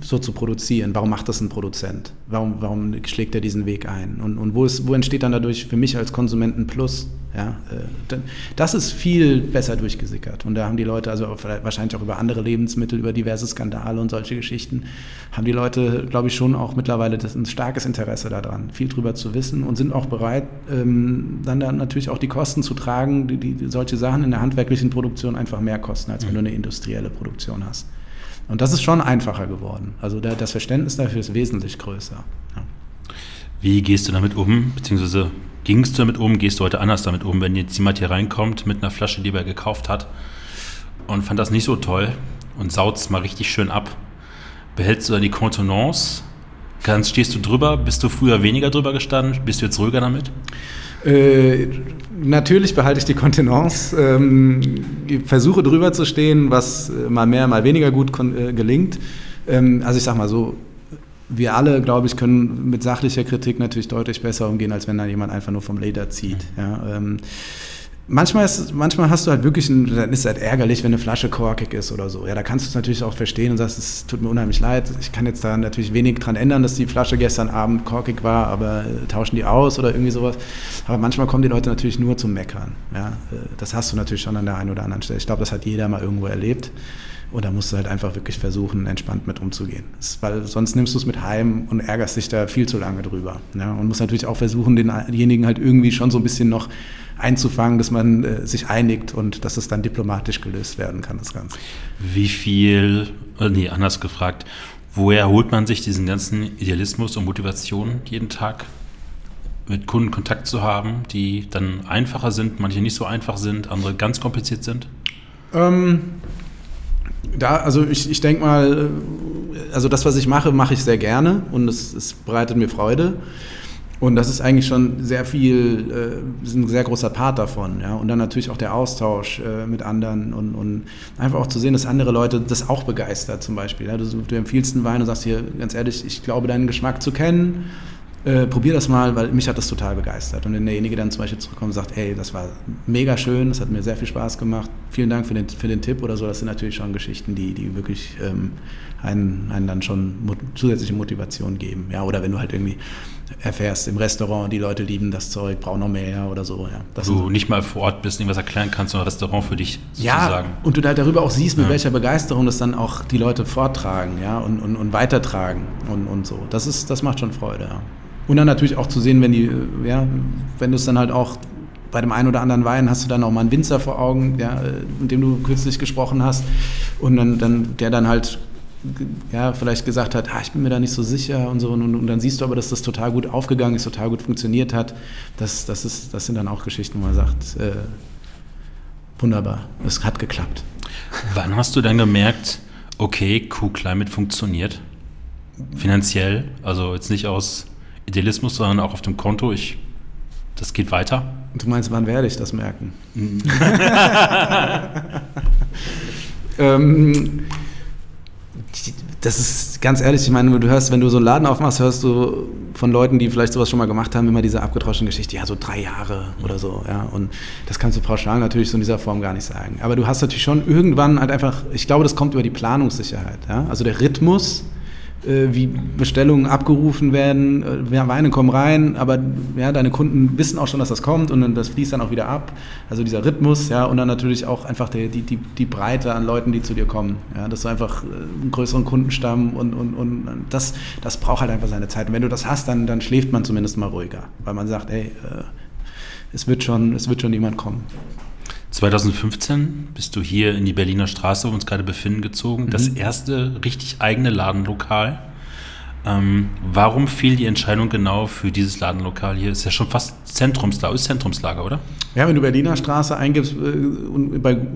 so zu produzieren. Warum macht das ein Produzent? Warum, warum schlägt er diesen Weg ein? Und, und wo, ist, wo entsteht dann dadurch für mich als Konsumenten Plus? Ja, äh, das ist viel besser durchgesickert. Und da haben die Leute, also wahrscheinlich auch über andere Lebensmittel, über diverse Skandale und solche Geschichten, haben die Leute, glaube ich, schon auch mittlerweile ein starkes Interesse daran, viel drüber zu wissen und sind auch bereit, ähm, dann, dann natürlich auch die Kosten zu tragen, die, die solche Sachen in der handwerklichen Produktion einfach mehr kosten, als wenn du eine industrielle Produktion hast. Und das ist schon einfacher geworden. Also der, das Verständnis dafür ist wesentlich größer. Ja. Wie gehst du damit um, beziehungsweise gingst du damit um, gehst du heute anders damit um, wenn jetzt jemand hier reinkommt mit einer Flasche, die er gekauft hat und fand das nicht so toll und saut mal richtig schön ab. Behältst du dann die Kontenance? Stehst du drüber? Bist du früher weniger drüber gestanden? Bist du jetzt ruhiger damit? Äh, natürlich behalte ich die Kontenance, ähm, versuche drüber zu stehen, was äh, mal mehr, mal weniger gut äh, gelingt. Ähm, also ich sage mal so, wir alle, glaube ich, können mit sachlicher Kritik natürlich deutlich besser umgehen, als wenn da jemand einfach nur vom Leder zieht. Ja, ähm, Manchmal, ist, manchmal hast du halt wirklich, ein, dann ist es halt ärgerlich, wenn eine Flasche korkig ist oder so. Ja, da kannst du es natürlich auch verstehen und sagst, es tut mir unheimlich leid. Ich kann jetzt da natürlich wenig dran ändern, dass die Flasche gestern Abend korkig war, aber äh, tauschen die aus oder irgendwie sowas. Aber manchmal kommen die Leute natürlich nur zum Meckern. Ja, äh, das hast du natürlich schon an der einen oder anderen Stelle. Ich glaube, das hat jeder mal irgendwo erlebt. Und da musst du halt einfach wirklich versuchen, entspannt mit umzugehen. Das, weil sonst nimmst du es mit heim und ärgerst dich da viel zu lange drüber. Ja, und musst natürlich auch versuchen, denjenigen halt irgendwie schon so ein bisschen noch einzufangen, dass man äh, sich einigt und dass es dann diplomatisch gelöst werden kann, das Ganze. Wie viel, äh, nee, anders gefragt, woher holt man sich diesen ganzen Idealismus und Motivation jeden Tag? mit Kunden Kontakt zu haben, die dann einfacher sind, manche nicht so einfach sind, andere ganz kompliziert sind? Ähm, da, also ich, ich denke mal, also das, was ich mache, mache ich sehr gerne und es, es bereitet mir Freude. Und das ist eigentlich schon sehr viel, äh, ein sehr großer Part davon. Ja? Und dann natürlich auch der Austausch äh, mit anderen und, und, einfach auch zu sehen, dass andere Leute das auch begeistert zum Beispiel. Ja? Du, du empfiehlst einen Wein und sagst hier, ganz ehrlich, ich glaube, deinen Geschmack zu kennen äh, probier das mal, weil mich hat das total begeistert. Und wenn derjenige dann zum Beispiel zurückkommt und sagt, hey, das war mega schön, das hat mir sehr viel Spaß gemacht, vielen Dank für den, für den Tipp oder so, das sind natürlich schon Geschichten, die, die wirklich ähm, einen, einen dann schon mot zusätzliche Motivation geben. Ja, oder wenn du halt irgendwie erfährst im Restaurant, die Leute lieben das Zeug, brauchen noch mehr oder so. Ja, das du nicht mal vor Ort bist, irgendwas erklären kannst, sondern Restaurant für dich sozusagen. Ja, und du halt darüber auch siehst, mit ja. welcher Begeisterung das dann auch die Leute vortragen ja, und, und, und weitertragen und, und so. Das, ist, das macht schon Freude, ja. Und dann natürlich auch zu sehen, wenn die, ja, wenn du es dann halt auch bei dem einen oder anderen Wein hast du dann auch mal einen Winzer vor Augen, ja, mit dem du kürzlich gesprochen hast. Und dann, dann der dann halt ja, vielleicht gesagt hat, ah, ich bin mir da nicht so sicher und so. Und, und, dann siehst du aber, dass das total gut aufgegangen ist, total gut funktioniert hat. Das, das, ist, das sind dann auch Geschichten, wo man sagt, äh, wunderbar, es hat geklappt. Wann hast du dann gemerkt, okay, Q-Climate funktioniert? Finanziell, also jetzt nicht aus Idealismus, sondern auch auf dem Konto. Ich, das geht weiter. Du meinst, wann werde ich das merken? ähm, das ist ganz ehrlich, ich meine, du hörst, wenn du so einen Laden aufmachst, hörst du von Leuten, die vielleicht sowas schon mal gemacht haben, immer diese abgedroschene Geschichte, ja, so drei Jahre oder so, ja. Und das kannst du pauschal natürlich so in dieser Form gar nicht sagen. Aber du hast natürlich schon irgendwann halt einfach, ich glaube, das kommt über die Planungssicherheit, ja. Also der Rhythmus, wie Bestellungen abgerufen werden, äh, Weine kommen rein, aber ja, deine Kunden wissen auch schon, dass das kommt und dann, das fließt dann auch wieder ab. Also dieser Rhythmus, ja, und dann natürlich auch einfach die, die, die, Breite an Leuten, die zu dir kommen. Ja, dass du einfach äh, einen größeren Kundenstamm und, und, und das, das braucht halt einfach seine Zeit. Und wenn du das hast, dann, dann schläft man zumindest mal ruhiger, weil man sagt, ey, äh, es wird schon, es wird schon jemand kommen. 2015 bist du hier in die Berliner Straße, wo wir uns gerade befinden, gezogen. Mhm. Das erste richtig eigene Ladenlokal. Ähm, warum fiel die Entscheidung genau für dieses Ladenlokal hier? Ist ja schon fast Zentrumslager, ist Zentrumslager, oder? Ja, wenn du Berliner Straße eingibst, äh, und bei, hm.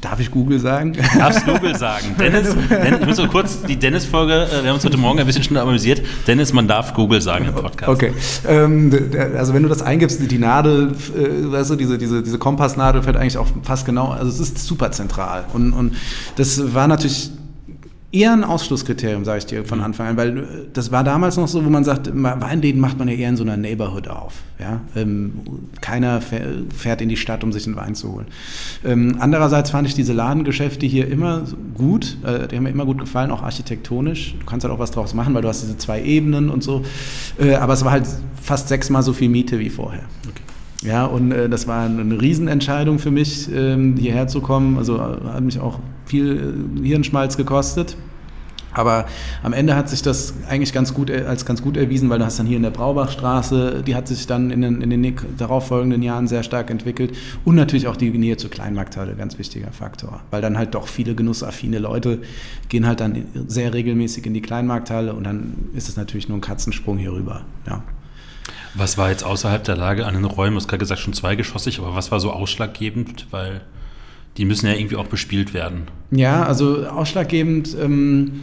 darf ich Google sagen? Darfst Google sagen. Dennis, Dennis, ich muss so kurz die Dennis-Folge, äh, wir haben uns heute Morgen ein bisschen schon amüsiert. Dennis, man darf Google sagen im Podcast. Okay. Ähm, also wenn du das eingibst, die Nadel, äh, weißt du, diese, diese, diese Kompassnadel fällt eigentlich auch fast genau, also es ist super zentral. Und, und das war natürlich eher ein Ausschlusskriterium, sage ich dir von Anfang an, weil äh, das war damals noch so, wo man sagt, Weinläden macht man ja eher in so einer Neighborhood auf. Ja? Ähm, keiner fährt in die Stadt, um sich einen Wein zu holen. Ähm, andererseits fand ich diese Ladengeschäfte hier immer gut, äh, die haben mir immer gut gefallen, auch architektonisch. Du kannst halt auch was draus machen, weil du hast diese zwei Ebenen und so. Äh, aber es war halt fast sechsmal so viel Miete wie vorher. Okay. Ja, und äh, das war eine Riesenentscheidung für mich, ähm, hierher zu kommen. Also äh, hat mich auch viel äh, Hirnschmalz gekostet. Aber am Ende hat sich das eigentlich ganz gut, äh, als ganz gut erwiesen, weil du hast dann hier in der Braubachstraße, die hat sich dann in den, in den darauffolgenden Jahren sehr stark entwickelt. Und natürlich auch die Nähe zur Kleinmarkthalle, ganz wichtiger Faktor. Weil dann halt doch viele genussaffine Leute gehen halt dann sehr regelmäßig in die Kleinmarkthalle und dann ist es natürlich nur ein Katzensprung hier rüber. Ja. Was war jetzt außerhalb der Lage an den Räumen? Du hast gerade gesagt, schon zweigeschossig, aber was war so ausschlaggebend? Weil die müssen ja irgendwie auch bespielt werden. Ja, also ausschlaggebend. Ähm,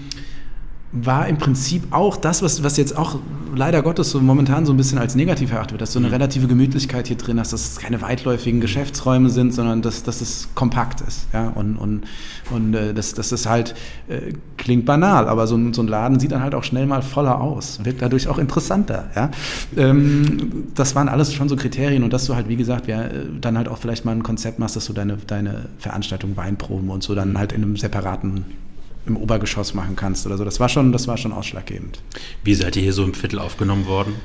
war im Prinzip auch das, was, was jetzt auch leider Gottes so momentan so ein bisschen als negativ erachtet wird, dass du eine mhm. relative Gemütlichkeit hier drin hast, dass es keine weitläufigen Geschäftsräume sind, sondern dass, dass es kompakt ist. Ja? Und, und, und äh, dass, dass es halt äh, klingt banal, aber so ein, so ein Laden sieht dann halt auch schnell mal voller aus, wirkt dadurch auch interessanter. Ja? Ähm, das waren alles schon so Kriterien und dass du halt, wie gesagt, ja, dann halt auch vielleicht mal ein Konzept machst, dass du deine, deine Veranstaltung Weinproben und so dann halt in einem separaten im Obergeschoss machen kannst oder so. Das war schon, das war schon ausschlaggebend. Wie seid ihr hier so im Viertel aufgenommen worden?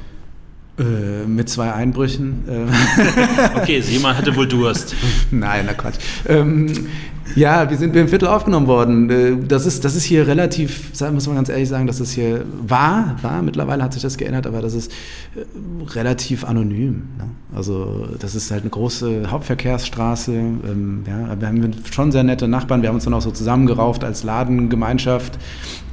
Äh, mit zwei Einbrüchen. okay, jemand hatte wohl Durst. Nein, na Quatsch. Ähm, ja, wir sind im Viertel aufgenommen worden. Äh, das ist, das ist hier relativ, muss man ganz ehrlich sagen, dass es hier war, war, mittlerweile hat sich das geändert, aber das ist äh, relativ anonym. Ne? Also das ist halt eine große Hauptverkehrsstraße. Ähm, ja, wir haben schon sehr nette Nachbarn. Wir haben uns dann auch so zusammengerauft als Ladengemeinschaft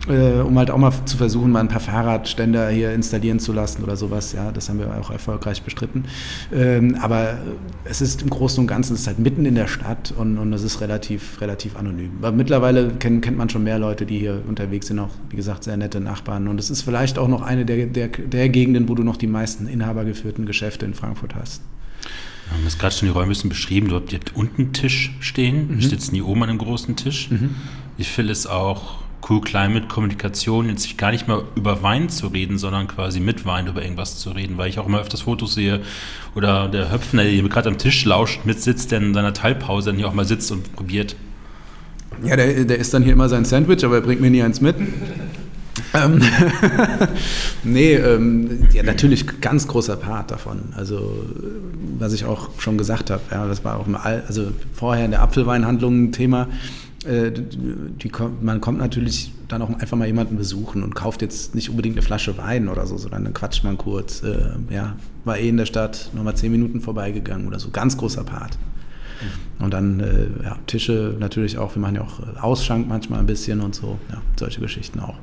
äh, um halt auch mal zu versuchen, mal ein paar Fahrradständer hier installieren zu lassen oder sowas. Ja, das haben wir auch erfolgreich bestritten. Ähm, aber es ist im Großen und Ganzen, es ist halt mitten in der Stadt und, und es ist relativ, relativ anonym. Aber mittlerweile kennt, kennt man schon mehr Leute, die hier unterwegs sind, auch wie gesagt sehr nette Nachbarn. Und es ist vielleicht auch noch eine der, der, der Gegenden, wo du noch die meisten inhabergeführten Geschäfte in Frankfurt hast. Wir haben das gerade schon die Räume ein bisschen beschrieben. Du habt, ihr habt unten einen Tisch stehen, mhm. sitzen die oben an einem großen Tisch. Mhm. Ich finde es auch Cool Climate Kommunikation jetzt gar nicht mal über Wein zu reden, sondern quasi mit Wein über irgendwas zu reden, weil ich auch immer öfters Fotos sehe oder der Höpfner, der gerade am Tisch lauscht, mitsitzt, der in seiner Teilpause dann hier auch mal sitzt und probiert. Ja, der, der isst dann hier immer sein Sandwich, aber er bringt mir nie eins mit. ähm, nee, ähm, ja, natürlich ganz großer Part davon. Also, was ich auch schon gesagt habe, ja, das war auch im All, also vorher in der Apfelweinhandlung ein Thema. Äh, die, man kommt natürlich dann auch einfach mal jemanden besuchen und kauft jetzt nicht unbedingt eine Flasche Wein oder so, sondern dann quatscht man kurz. Äh, ja, war eh in der Stadt, nochmal zehn Minuten vorbeigegangen oder so. Ganz großer Part. Und dann äh, ja, Tische natürlich auch, wir machen ja auch äh, Ausschank manchmal ein bisschen und so, ja, solche Geschichten auch.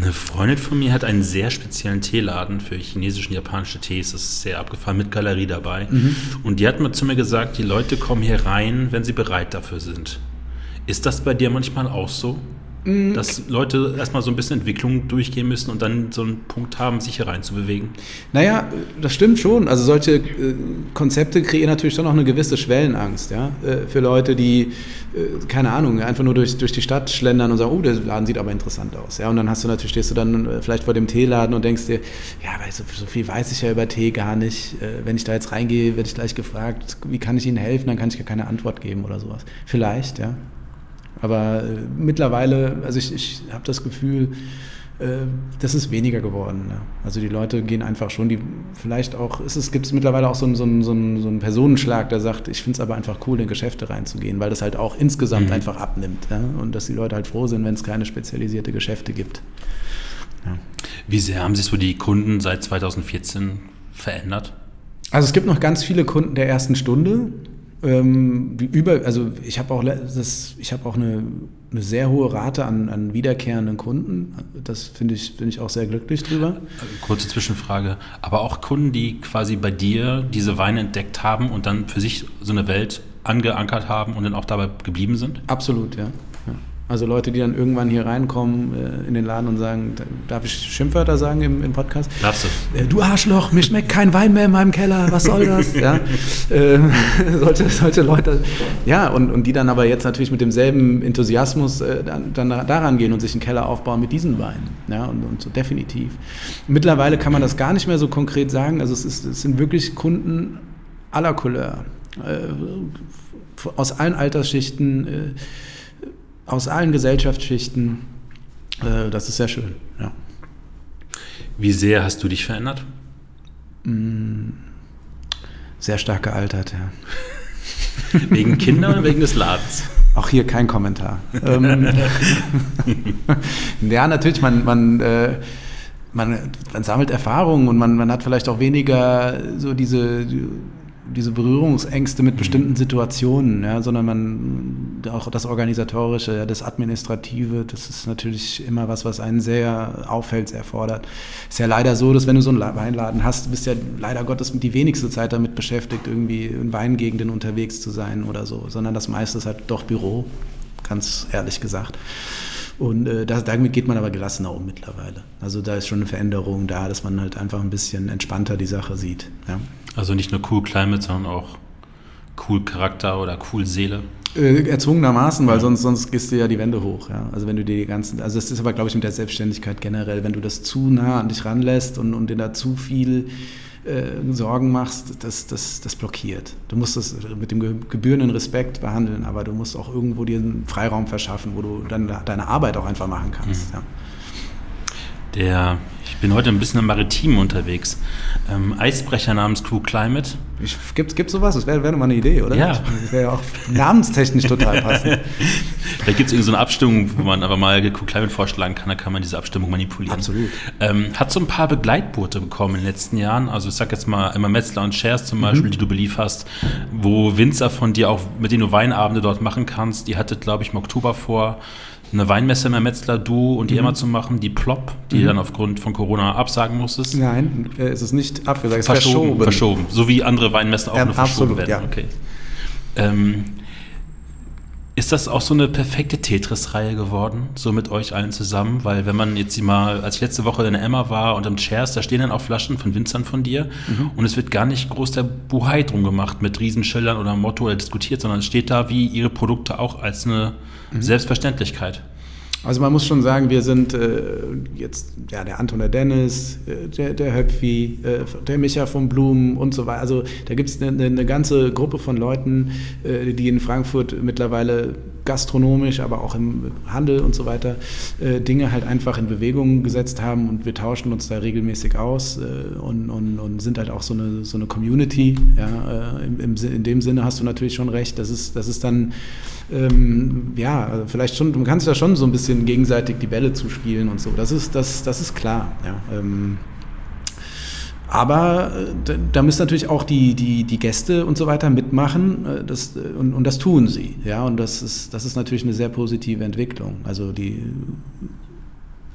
Eine Freundin von mir hat einen sehr speziellen Teeladen für chinesische und japanische Tees, das ist sehr abgefahren, mit Galerie dabei. Mhm. Und die hat mir zu mir gesagt, die Leute kommen hier rein, wenn sie bereit dafür sind. Ist das bei dir manchmal auch so? Mhm. Dass Leute erstmal so ein bisschen Entwicklung durchgehen müssen und dann so einen Punkt haben, sich hier reinzubewegen? Naja, das stimmt schon. Also solche äh, Konzepte kreieren natürlich schon auch eine gewisse Schwellenangst, ja. Äh, für Leute, die, äh, keine Ahnung, einfach nur durch, durch die Stadt schlendern und sagen, oh, der Laden sieht aber interessant aus. Ja, und dann hast du natürlich, stehst du dann äh, vielleicht vor dem Teeladen und denkst dir, ja, aber so, so, viel weiß ich ja über Tee gar nicht. Äh, wenn ich da jetzt reingehe, werde ich gleich gefragt, wie kann ich Ihnen helfen? Dann kann ich gar keine Antwort geben oder sowas. Vielleicht, ja. Aber äh, mittlerweile, also ich, ich habe das Gefühl, äh, das ist weniger geworden. Ne? Also die Leute gehen einfach schon, die vielleicht auch, ist es gibt es mittlerweile auch so einen, so, einen, so, einen, so einen Personenschlag, der sagt, ich finde es aber einfach cool, in Geschäfte reinzugehen, weil das halt auch insgesamt mhm. einfach abnimmt. Ja? Und dass die Leute halt froh sind, wenn es keine spezialisierte Geschäfte gibt. Ja. Wie sehr haben sich so die Kunden seit 2014 verändert? Also es gibt noch ganz viele Kunden der ersten Stunde, ähm, über, also ich habe auch, das, ich hab auch eine, eine sehr hohe Rate an, an wiederkehrenden Kunden. Das finde ich, find ich auch sehr glücklich drüber. Kurze Zwischenfrage. Aber auch Kunden, die quasi bei dir diese Weine entdeckt haben und dann für sich so eine Welt angeankert haben und dann auch dabei geblieben sind? Absolut, ja. Also Leute, die dann irgendwann hier reinkommen äh, in den Laden und sagen, darf ich Schimpfwörter sagen im, im Podcast? Darfst du. Äh, du Arschloch, mir schmeckt kein Wein mehr in meinem Keller, was soll das? ja, äh, solche, solche Leute, ja, und, und die dann aber jetzt natürlich mit demselben Enthusiasmus äh, dann, dann daran gehen und sich einen Keller aufbauen mit diesen Weinen. Ja, und, und so definitiv. Mittlerweile kann man das gar nicht mehr so konkret sagen. Also es, ist, es sind wirklich Kunden aller Couleur, äh, aus allen Altersschichten, äh, aus allen Gesellschaftsschichten. Äh, das ist sehr schön, ja. Wie sehr hast du dich verändert? Mm, sehr stark gealtert, ja. Wegen Kinder oder wegen des Ladens? Auch hier kein Kommentar. ähm, ja, natürlich, man, man, äh, man, man, sammelt Erfahrungen und man, man hat vielleicht auch weniger so diese diese Berührungsängste mit bestimmten Situationen, ja, sondern man auch das Organisatorische, das Administrative, das ist natürlich immer was, was einen sehr auffällt, sehr fordert. Ist ja leider so, dass wenn du so einen Weinladen hast, du bist ja leider Gottes die wenigste Zeit damit beschäftigt, irgendwie in Weingegenden unterwegs zu sein oder so, sondern das meiste ist halt doch Büro ganz ehrlich gesagt. Und äh, das, damit geht man aber gelassener um mittlerweile. Also da ist schon eine Veränderung da, dass man halt einfach ein bisschen entspannter die Sache sieht. Ja. Also nicht nur cool Climate, sondern auch cool Charakter oder cool Seele. Äh, erzwungenermaßen, weil ja. sonst, sonst gehst du ja die Wände hoch. Ja? Also wenn du dir die ganzen, also es ist aber, glaube ich, mit der Selbstständigkeit generell, wenn du das zu nah an dich ranlässt und, und dir da zu viel äh, Sorgen machst, das, das, das blockiert. Du musst das mit dem gebührenden Respekt behandeln, aber du musst auch irgendwo dir einen Freiraum verschaffen, wo du dann deine Arbeit auch einfach machen kannst. Mhm. Ja. Der, ich bin heute ein bisschen im Maritimen unterwegs. Ähm, Eisbrecher namens Crew Climate. Gibt es sowas? Das wäre wär mal eine Idee, oder? Ja. Das wäre ja auch namenstechnisch total passend. Vielleicht gibt es irgendeine so Abstimmung, wo man aber mal Crew Climate vorschlagen kann, da kann man diese Abstimmung manipulieren. Absolut. Ähm, hat so ein paar Begleitboote bekommen in den letzten Jahren. Also ich sag jetzt mal Emma Metzler und Shares zum Beispiel, mhm. die du belieferst, wo Winzer von dir auch, mit denen du Weinabende dort machen kannst. Die hattet, glaube ich, im Oktober vor eine Weinmesse im Metzler, du und die mhm. Emma zu machen, die Plop, die mhm. dann aufgrund von Corona absagen musstest? Nein, äh, es ist nicht abgesagt, es ist verschoben. Verschoben, so wie andere Weinmessen auch ja, nur verschoben absolut, werden. Ja. Okay. Ähm, ist das auch so eine perfekte Tetris-Reihe geworden, so mit euch allen zusammen? Weil wenn man jetzt mal, als ich letzte Woche in der Emma war und im Chairs, da stehen dann auch Flaschen von Winzern von dir mhm. und es wird gar nicht groß der Buhai drum gemacht mit Riesenschildern oder Motto oder diskutiert, sondern es steht da wie ihre Produkte auch als eine mhm. Selbstverständlichkeit. Also man muss schon sagen, wir sind äh, jetzt, ja, der Anton, der Dennis, äh, der, der Höpfi, äh, der Micha von Blumen und so weiter. Also da gibt es eine, eine, ganze Gruppe von Leuten, äh, die in Frankfurt mittlerweile gastronomisch, aber auch im Handel und so weiter äh, Dinge halt einfach in Bewegung gesetzt haben und wir tauschen uns da regelmäßig aus äh, und, und, und, sind halt auch so eine, so eine Community. Ja, im, im, in dem Sinne hast du natürlich schon recht, das ist, das ist dann ähm, ja, vielleicht schon, du kannst ja schon so ein bisschen gegenseitig die Bälle zuspielen und so. Das ist, das, das ist klar. Ja. Ähm, aber äh, da, müssen natürlich auch die, die, die Gäste und so weiter mitmachen äh, das, äh, und, und das tun sie. Ja, und das ist, das ist natürlich eine sehr positive Entwicklung. Also die,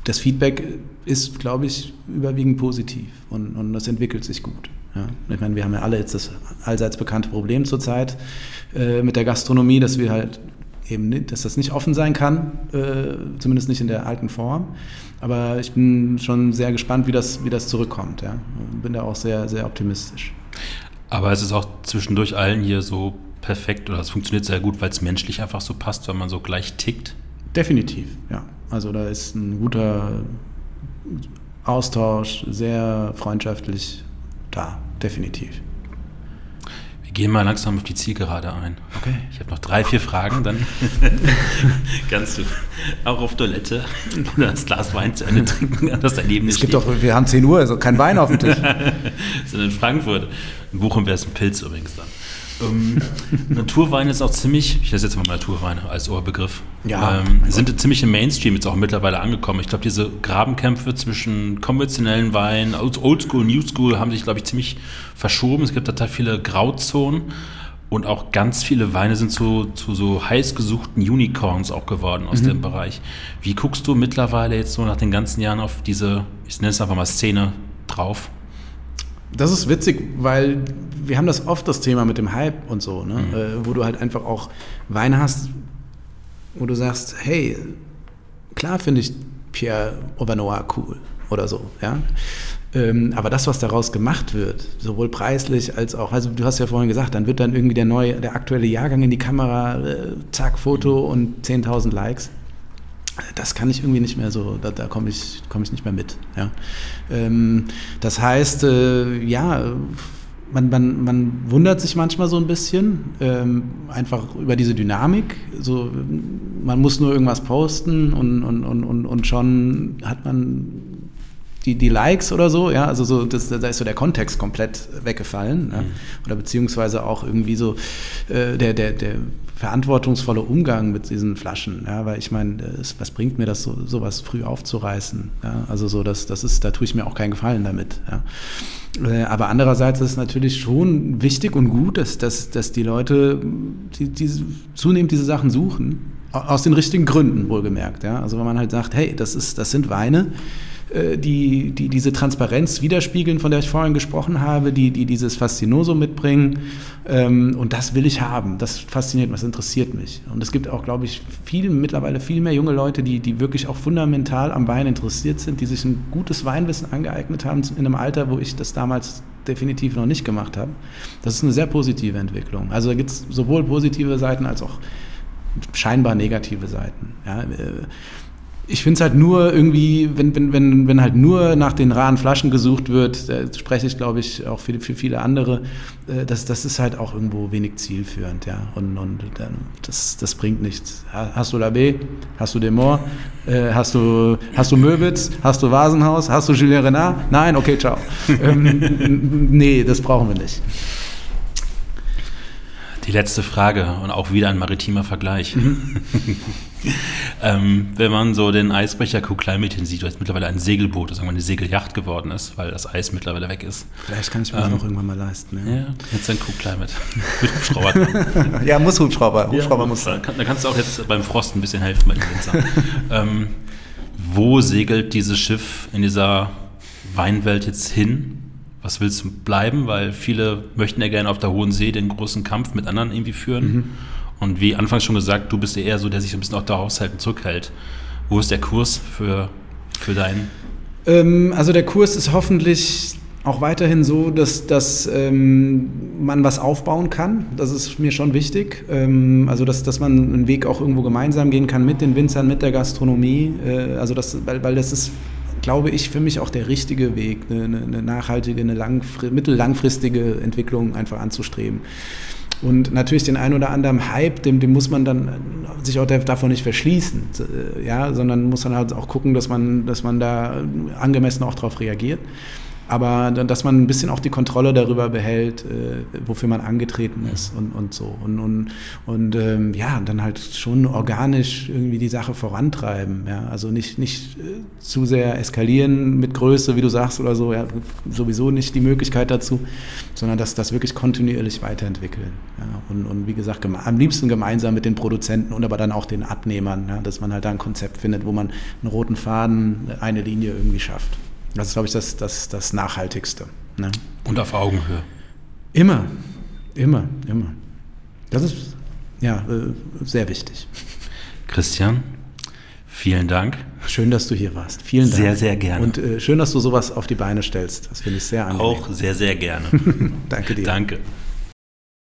das Feedback ist, glaube ich, überwiegend positiv und, und das entwickelt sich gut. Ja. Ich meine, wir haben ja alle jetzt das allseits bekannte Problem zurzeit äh, mit der Gastronomie, dass wir halt eben, nicht, dass das nicht offen sein kann, äh, zumindest nicht in der alten Form. Aber ich bin schon sehr gespannt, wie das, wie das zurückkommt. Ja. Bin da auch sehr, sehr optimistisch. Aber es ist auch zwischendurch allen hier so perfekt oder es funktioniert sehr gut, weil es menschlich einfach so passt, weil man so gleich tickt? Definitiv, ja. Also da ist ein guter Austausch, sehr freundschaftlich da, definitiv. Wir gehen mal langsam auf die Zielgerade ein. Okay. Ich habe noch drei, vier Fragen, dann kannst du auch auf Toilette das Glas Wein zu Ende trinken, das daneben Es gibt steht. doch, wir haben 10 Uhr, also kein Wein auf dem Tisch. Sondern in Frankfurt. In Bochum wäre es ein Pilz übrigens dann. Ähm, Naturwein ist auch ziemlich, ich lasse jetzt mal Naturweine als Oberbegriff, ja, ähm, sind ziemlich im Mainstream jetzt auch mittlerweile angekommen. Ich glaube, diese Grabenkämpfe zwischen konventionellen Weinen, Oldschool, Newschool haben sich, glaube ich, ziemlich verschoben. Es gibt total viele Grauzonen und auch ganz viele Weine sind zu, zu so heiß gesuchten Unicorns auch geworden aus mhm. dem Bereich. Wie guckst du mittlerweile jetzt so nach den ganzen Jahren auf diese, ich nenne es einfach mal Szene drauf? Das ist witzig, weil wir haben das oft das Thema mit dem Hype und so, ne? Mhm. Äh, wo du halt einfach auch Wein hast, wo du sagst, hey, klar finde ich Pierre Aubanois cool oder so, ja. Ähm, aber das, was daraus gemacht wird, sowohl preislich als auch, also du hast ja vorhin gesagt, dann wird dann irgendwie der neue, der aktuelle Jahrgang in die Kamera, äh, zack, Foto mhm. und 10.000 Likes das kann ich irgendwie nicht mehr so, da, da komme ich, komm ich nicht mehr mit. Ja. Ähm, das heißt, äh, ja, man, man, man wundert sich manchmal so ein bisschen, ähm, einfach über diese Dynamik. So, man muss nur irgendwas posten und, und, und, und schon hat man die, die Likes oder so, ja, also so, das, da ist so der Kontext komplett weggefallen. Ja? Mhm. Oder beziehungsweise auch irgendwie so äh, der, der, der verantwortungsvolle Umgang mit diesen Flaschen, ja, weil ich meine, was bringt mir das, so, sowas früh aufzureißen? Ja? Also so, das, das ist, da tue ich mir auch keinen Gefallen damit. Ja? Äh, aber andererseits ist es natürlich schon wichtig und gut, dass, dass, dass die Leute die, die zunehmend diese Sachen suchen, aus den richtigen Gründen wohlgemerkt. Ja? Also wenn man halt sagt, hey, das, ist, das sind Weine, äh, die, die diese Transparenz widerspiegeln, von der ich vorhin gesprochen habe, die, die dieses Faszinoso mitbringen. Ähm, und das will ich haben. Das fasziniert mich, das interessiert mich. Und es gibt auch, glaube ich, viel, mittlerweile viel mehr junge Leute, die, die wirklich auch fundamental am Wein interessiert sind, die sich ein gutes Weinwissen angeeignet haben in einem Alter, wo ich das damals definitiv noch nicht gemacht habe. Das ist eine sehr positive Entwicklung. Also da gibt es sowohl positive Seiten als auch scheinbar negative Seiten. Ja, äh, ich finde es halt nur irgendwie, wenn, wenn, wenn, wenn halt nur nach den raren Flaschen gesucht wird, da spreche ich glaube ich auch für, für viele andere, äh, das, das ist halt auch irgendwo wenig zielführend, ja. Und, und das, das bringt nichts. Hast du Labé? Hast du Demort? Äh, hast du, hast du Möbitz? Hast du Vasenhaus? Hast du Julien Renard? Nein? Okay, ciao. ähm, nee, das brauchen wir nicht. Die letzte Frage und auch wieder ein maritimer Vergleich. Mhm. ähm, wenn man so den Eisbrecher Kuklai-Mädchen sieht, das mittlerweile ein Segelboot, das irgendwann eine Segelyacht geworden ist, weil das Eis mittlerweile weg ist. Vielleicht kann ich mir ähm, das auch irgendwann mal leisten. Ja, ja jetzt ein Kuklai mit, mit Hubschrauber. ja, muss Hubschrauber. Hubschrauber ja, muss sein. Da kannst du auch jetzt beim Frost ein bisschen helfen bei den Winzern. ähm, wo segelt dieses Schiff in dieser Weinwelt jetzt hin? was willst du bleiben? Weil viele möchten ja gerne auf der Hohen See den großen Kampf mit anderen irgendwie führen. Mhm. Und wie anfangs schon gesagt, du bist ja eher so, der sich ein bisschen auf der Haushalten zurückhält. Wo ist der Kurs für, für deinen? Ähm, also der Kurs ist hoffentlich auch weiterhin so, dass, dass ähm, man was aufbauen kann. Das ist mir schon wichtig. Ähm, also dass, dass man einen Weg auch irgendwo gemeinsam gehen kann mit den Winzern, mit der Gastronomie. Äh, also das, weil, weil das ist glaube ich, für mich auch der richtige Weg, eine, eine nachhaltige, eine mittellangfristige Entwicklung einfach anzustreben. Und natürlich den ein oder anderen Hype, dem, dem muss man dann sich auch davon nicht verschließen, äh, ja, sondern muss dann halt auch gucken, dass man, dass man da angemessen auch darauf reagiert aber dass man ein bisschen auch die Kontrolle darüber behält, äh, wofür man angetreten ist und, und so. Und, und, und ähm, ja, dann halt schon organisch irgendwie die Sache vorantreiben. Ja? Also nicht, nicht äh, zu sehr eskalieren mit Größe, wie du sagst, oder so, ja, sowieso nicht die Möglichkeit dazu, sondern dass das wirklich kontinuierlich weiterentwickeln. Ja? Und, und wie gesagt, am liebsten gemeinsam mit den Produzenten und aber dann auch den Abnehmern, ja? dass man halt da ein Konzept findet, wo man einen roten Faden, eine Linie irgendwie schafft. Das ist, glaube ich, das, das, das Nachhaltigste. Ne? Und auf Augenhöhe. Immer, immer, immer. Das ist ja äh, sehr wichtig. Christian, vielen Dank. Schön, dass du hier warst. Vielen Dank. Sehr, sehr gerne. Und äh, schön, dass du sowas auf die Beine stellst. Das finde ich sehr angenehm. Auch sehr, sehr gerne. Danke dir. Danke.